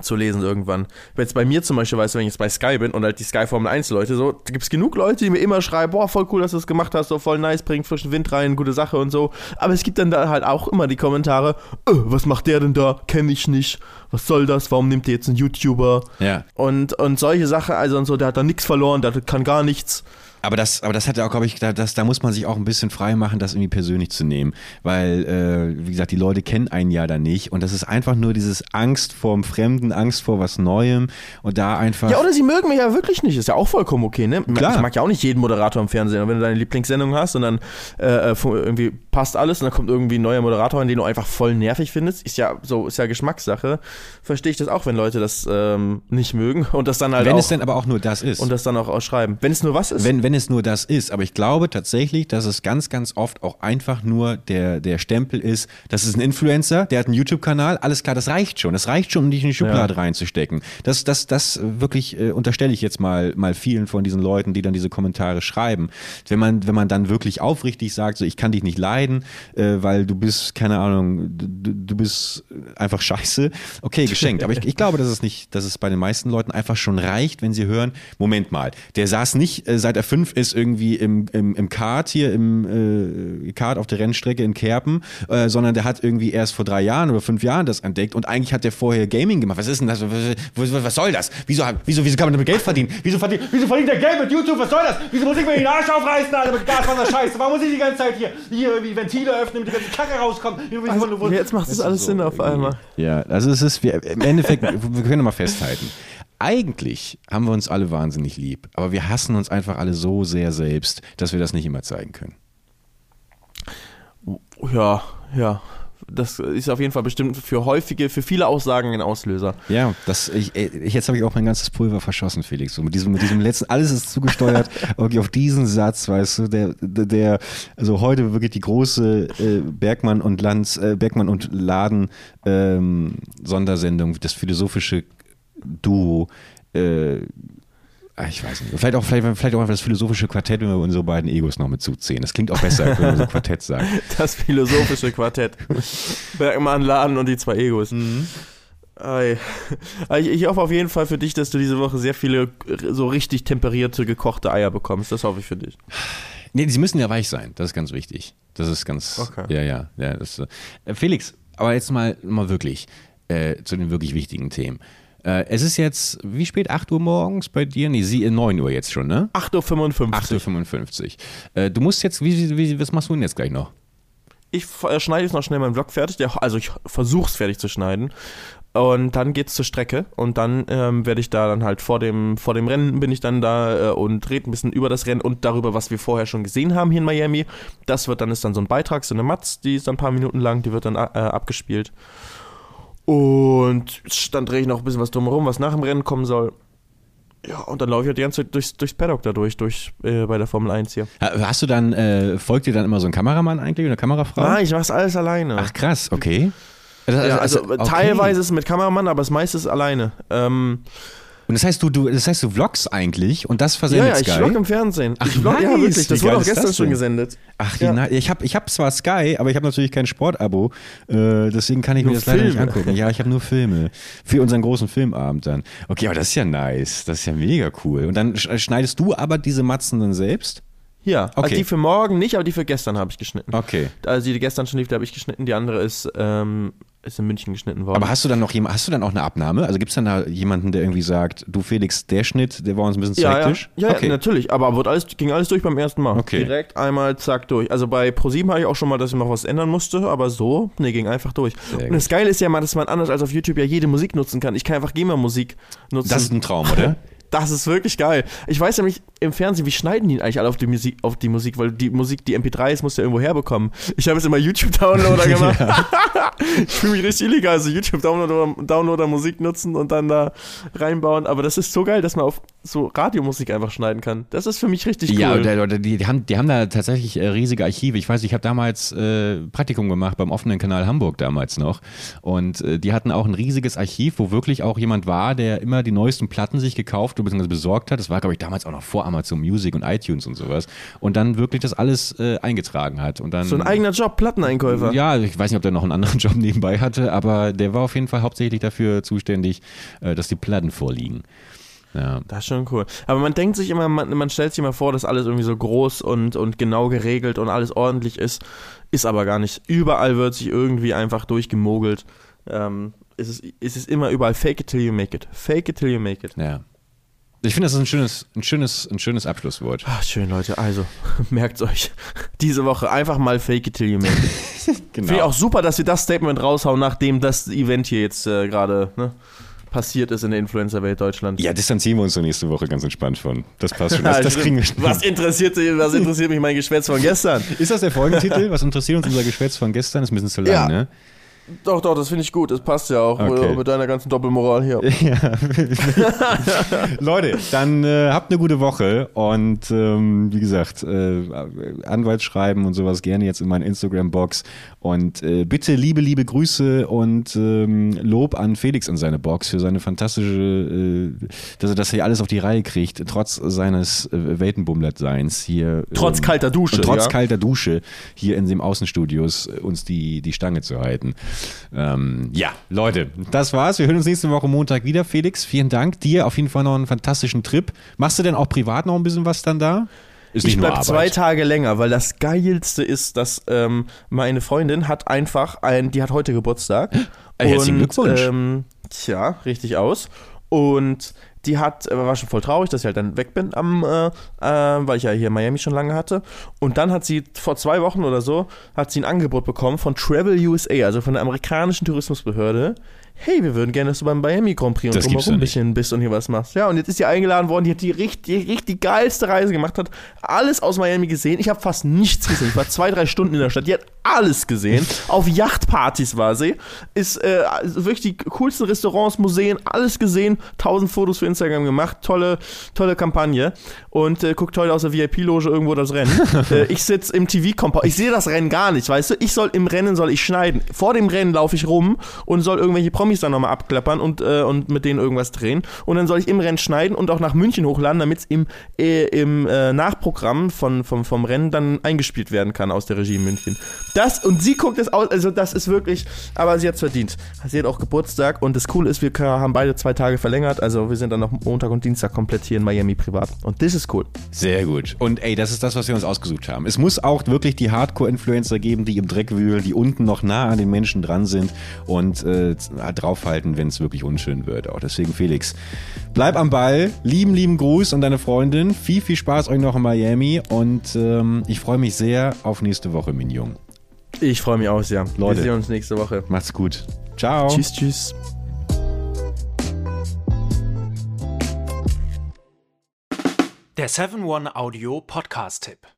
zu lesen irgendwann. Jetzt bei mir zum Beispiel, weißt du, wenn ich jetzt bei Sky bin und halt die Sky Formel 1 Leute, so, da gibt es genug Leute, die mir immer schreiben, boah, voll cool, dass du das gemacht hast, so voll nice, bringt frischen Wind rein, gute Sache und so. Aber es gibt dann da halt auch immer die Kommentare, äh, was macht der denn da? Kenn ich nicht. Was soll das? Warum nimmt der jetzt einen YouTuber? Ja. Und, und solche Sachen, also und so, der hat da nichts verloren, der kann gar nichts. Aber das, aber das hat ja auch, glaube ich, da, das, da muss man sich auch ein bisschen frei machen, das irgendwie persönlich zu nehmen. Weil, äh, wie gesagt, die Leute kennen einen ja da nicht. Und das ist einfach nur dieses Angst vor dem Fremden, Angst vor was Neuem. Und da einfach. Ja, oder sie mögen mich ja wirklich nicht. Ist ja auch vollkommen okay, ne? Klar. Ich mag ja auch nicht jeden Moderator im Fernsehen. Und wenn du deine Lieblingssendung hast und dann äh, irgendwie passt alles und dann kommt irgendwie ein neuer Moderator, den du einfach voll nervig findest, ist ja so, ist ja Geschmackssache. Verstehe ich das auch, wenn Leute das ähm, nicht mögen und das dann halt wenn auch. es denn aber auch nur das ist. und das dann auch ausschreiben. Wenn es nur was ist. wenn, wenn es nur das ist. Aber ich glaube tatsächlich, dass es ganz, ganz oft auch einfach nur der, der Stempel ist, das ist ein Influencer, der hat einen YouTube-Kanal, alles klar, das reicht schon. Das reicht schon, um dich in die Schublade reinzustecken. Das, das, das wirklich äh, unterstelle ich jetzt mal, mal vielen von diesen Leuten, die dann diese Kommentare schreiben. Wenn man, wenn man dann wirklich aufrichtig sagt, so ich kann dich nicht leiden, äh, weil du bist, keine Ahnung, du, du bist einfach scheiße, okay, geschenkt. Aber ich, ich glaube, dass es nicht, dass es bei den meisten Leuten einfach schon reicht, wenn sie hören, Moment mal, der saß nicht, äh, seit er fünf ist, irgendwie im, im, im Kart hier, im äh, Kart auf der Rennstrecke in Kerpen, äh, sondern der hat irgendwie erst vor drei Jahren oder fünf Jahren das entdeckt und eigentlich hat der vorher Gaming gemacht. Was ist denn das? Was, was, was soll das? Wieso, wieso, wieso kann man damit Geld verdienen? Wieso verdient, wieso verdient der Geld mit YouTube? Was soll das? Wieso muss ich mir den Arsch aufreißen, Alter, mit Gaswasser Scheiße? Warum muss ich die ganze Zeit hier, hier irgendwie Ventile öffnen, damit die ganze Kacke rauskommt? Also, jetzt macht das alles Sinn auf einmal. Ja, also es ist, wir, im Endeffekt, wir können mal festhalten. Eigentlich haben wir uns alle wahnsinnig lieb, aber wir hassen uns einfach alle so sehr selbst, dass wir das nicht immer zeigen können. Ja, ja. Das ist auf jeden Fall bestimmt für häufige, für viele Aussagen ein Auslöser. Ja, das, ich, jetzt habe ich auch mein ganzes Pulver verschossen, Felix. So mit diesem, mit diesem letzten, alles ist zugesteuert okay, auf diesen Satz, weißt du, der, der, also heute wirklich die große äh, Bergmann und Lanz, äh, Bergmann und Laden ähm, Sondersendung, das philosophische Duo. Äh, ich weiß nicht. Vielleicht auch, vielleicht, vielleicht auch einfach das philosophische Quartett, wenn wir unsere beiden Egos noch mit zuziehen. Das klingt auch besser, wenn wir so Quartett sagen. Das philosophische Quartett. Bergmann, Laden und die zwei Egos. Ei. Ich, ich hoffe auf jeden Fall für dich, dass du diese Woche sehr viele so richtig temperierte, gekochte Eier bekommst. Das hoffe ich für dich. Nee, sie müssen ja weich sein. Das ist ganz wichtig. Das ist ganz. Okay. Ja, ja. ja das, äh, Felix, aber jetzt mal, mal wirklich äh, zu den wirklich wichtigen Themen. Äh, es ist jetzt, wie spät? 8 Uhr morgens bei dir? Nee, sie, 9 Uhr jetzt schon, ne? 8.55 Uhr. 8.55 Uhr. Äh, du musst jetzt, wie, wie, was machst du denn jetzt gleich noch? Ich äh, schneide jetzt noch schnell meinen Vlog fertig. Also ich versuche es fertig zu schneiden. Und dann geht's zur Strecke und dann ähm, werde ich da dann halt vor dem, vor dem Rennen bin ich dann da äh, und rede ein bisschen über das Rennen und darüber, was wir vorher schon gesehen haben hier in Miami. Das wird dann ist dann so ein Beitrag, so eine Matz, die ist dann ein paar Minuten lang, die wird dann äh, abgespielt. Und dann drehe ich noch ein bisschen was drumherum, was nach dem Rennen kommen soll. Ja, und dann laufe ich halt die ganze Zeit durchs, durchs Paddock da durch, durch äh, bei der Formel 1 hier. Ha- Hast du dann, äh, folgt dir dann immer so ein Kameramann eigentlich oder eine Kamerafrau? Ah, ich mach's alles alleine. Ach krass, okay. Also, ja, also, okay. teilweise ist es mit Kameramann, aber das meiste ist alleine. Ähm, Und das heißt, du, du, das heißt, du vloggst eigentlich und das ja, versendet ja, ich Sky? vlog im Fernsehen. Ach, ich vlog, ja, nice. wirklich. Das wurde auch gestern schon gesendet. Ach, Ja. nice. ich habe ich hab zwar Sky, aber ich habe natürlich kein Sportabo, äh, deswegen kann ich mir Nur das leider nicht Filme. angucken. Ja, ich habe nur Filme. Für unseren großen Filmabend dann. Okay, aber das ist ja nice. Das ist ja mega cool. Und dann sch- schneidest du aber diese Matzen dann selbst? Ja, Okay. also die für morgen nicht, aber die für gestern habe ich geschnitten. Okay. Also die, die gestern schon lief, die habe ich geschnitten. Die andere ist, ähm, ist in München geschnitten worden. Aber hast du dann noch jemand, hast du dann auch eine Abnahme? Also gibt es dann da jemanden, der irgendwie sagt, du Felix, der Schnitt, der war uns ein bisschen zu ja, ja, hektisch? ja, okay. ja, natürlich. Aber wird alles, ging alles durch beim ersten Mal. Okay. Direkt einmal, zack, durch. Also bei ProSieben hatte ich auch schon mal, dass ich noch was ändern musste, aber so, nee, ging einfach durch. Sehr Und das Geile ist ja mal, dass man anders als auf YouTube ja jede Musik nutzen kann. Ich kann einfach GEMA-Musik nutzen. das ist ein Traum, oder? Das ist wirklich geil. Ich weiß nämlich im Fernsehen, wie schneiden die eigentlich alle auf die Musik, auf die Musik, weil die Musik, die MP3s, musst du ja irgendwo herbekommen. Ich habe jetzt immer YouTube-Downloader gemacht. ich fühle mich richtig illegal, also YouTube-Downloader Downloader Musik nutzen und dann da reinbauen. Aber das ist so geil, dass man auf so Radiomusik einfach schneiden kann. Das ist für mich richtig cool. Ja, oder die, die, haben, die haben da tatsächlich äh, riesige Archive. Ich weiß, ich habe damals äh, Praktikum gemacht beim offenen Kanal Hamburg damals noch. Und äh, die hatten auch ein riesiges Archiv, wo wirklich auch jemand war, der immer die neuesten Platten sich gekauft bzw. besorgt hat. Das war, glaube ich, damals auch noch vor Amazon Music und iTunes und sowas. Und dann wirklich das alles äh, eingetragen hat. Und dann, so ein eigener Job, Platteneinkäufer. Ja, ich weiß nicht, ob der noch einen anderen Job nebenbei hatte, aber der war auf jeden Fall hauptsächlich dafür zuständig, äh, dass die Platten vorliegen. Ja. Das ist schon cool. Aber man denkt sich immer, man, man stellt sich immer vor, dass alles irgendwie so groß und, und genau geregelt und alles ordentlich ist. Ist aber gar nicht. Überall wird sich irgendwie einfach durchgemogelt. Ähm, es, ist, es ist immer überall fake it till you make it. Fake it till you make it. Ja. Ich finde, das ist ein schönes, ein schönes, ein schönes Abschlusswort. Ach, schön, Leute. Also, merkt euch. Diese Woche einfach mal fake it till you make it. Genau. Finde ich auch super, dass wir das Statement raushauen, nachdem das Event hier jetzt äh, gerade ne, passiert ist in der Influencer-Welt Deutschland. Ja, distanzieren wir uns so nächste Woche ganz entspannt von. Das passt schon. Das, das kriegen wir schon. was, interessiert, was interessiert mich mein Geschwätz von gestern? Ist das der Folgentitel? Was interessiert uns unser Geschwätz von gestern? ist ein bisschen zu lang, Ja. ne? Doch, doch, das finde ich gut. Das passt ja auch Okay. äh, mit deiner ganzen Doppelmoral hier. Leute, dann äh, habt eine gute Woche und ähm, wie gesagt, äh, Anwaltsschreiben und sowas gerne jetzt in meine Instagram-Box und äh, bitte liebe, liebe Grüße und ähm, Lob an Felix in seine Box für seine fantastische, äh, dass er das hier alles auf die Reihe kriegt, trotz seines äh, Weltenbummler-Seins hier. Trotz ähm, kalter Dusche, Und trotz ja. kalter Dusche hier in dem Außenstudios uns die, die Stange zu halten. Ähm, ja, Leute, das war's. Wir hören uns nächste Woche Montag wieder. Felix, vielen Dank. Dir auf jeden Fall noch einen fantastischen Trip. Machst du denn auch privat noch ein bisschen was dann da? Ist Ich nicht nur bleib zwei Arbeit. Tage länger, weil das Geilste ist, dass ähm, meine Freundin hat einfach ein, die hat heute Geburtstag. Ey, herzlichen Glückwunsch. Ähm, tja, richtig aus. Und die hat, äh, war schon voll traurig, dass ich halt dann weg bin, am, äh, äh, weil ich ja hier in Miami schon lange hatte. Und dann hat sie vor zwei Wochen oder so, hat sie ein Angebot bekommen von Travel USA, also von der amerikanischen Tourismusbehörde. Hey, wir würden gerne, dass du beim Miami Grand Prix und drumherum ein bisschen bist und hier was machst. Ja, und jetzt ist sie eingeladen worden, die hat die richtig, richtig geilste Reise gemacht, hat alles aus Miami gesehen. Ich habe fast nichts gesehen. Ich war zwei, drei Stunden in der Stadt. Die hat alles gesehen. Auf Yachtpartys war sie. Ist äh, also wirklich die coolsten Restaurants, Museen, alles gesehen. Tausend Fotos für Instagram gemacht. Tolle, tolle Kampagne. Und äh, guckt heute aus der VIP-Loge irgendwo das Rennen. äh, ich sitze im TV-Compound. Ich sehe das Rennen gar nicht, weißt du? Ich soll im Rennen soll ich schneiden. Vor dem Rennen laufe ich rum und soll irgendwelche Promis dann nochmal abklappern und, äh, und mit denen irgendwas drehen. Und dann soll ich im Rennen schneiden und auch nach München hochladen, damit es im, äh, im äh, Nachprogramm von, vom, vom Rennen dann eingespielt werden kann aus der Regie in München. Das, und sie guckt es aus, also das ist wirklich, aber sie hat es verdient. Sie hat auch Geburtstag und das Coole ist, wir haben beide zwei Tage verlängert, also wir sind dann noch Montag und Dienstag komplett hier in Miami privat. Und das ist cool. Sehr gut. Und ey, das ist das, was wir uns ausgesucht haben. Es muss auch wirklich die Hardcore-Influencer geben, die im Dreck wühlen, die unten noch nah an den Menschen dran sind und äh, draufhalten, wenn es wirklich unschön wird. Auch deswegen, Felix, bleib am Ball. Lieben, lieben Gruß an deine Freundin. Viel, viel Spaß euch noch in Miami und ähm, ich freue mich sehr auf nächste Woche, Mignon. Ich freue mich auch sehr. Leute. Wir sehen uns nächste Woche. Macht's gut. Ciao. Tschüss, tschüss. Der 7-One Audio Podcast-Tipp.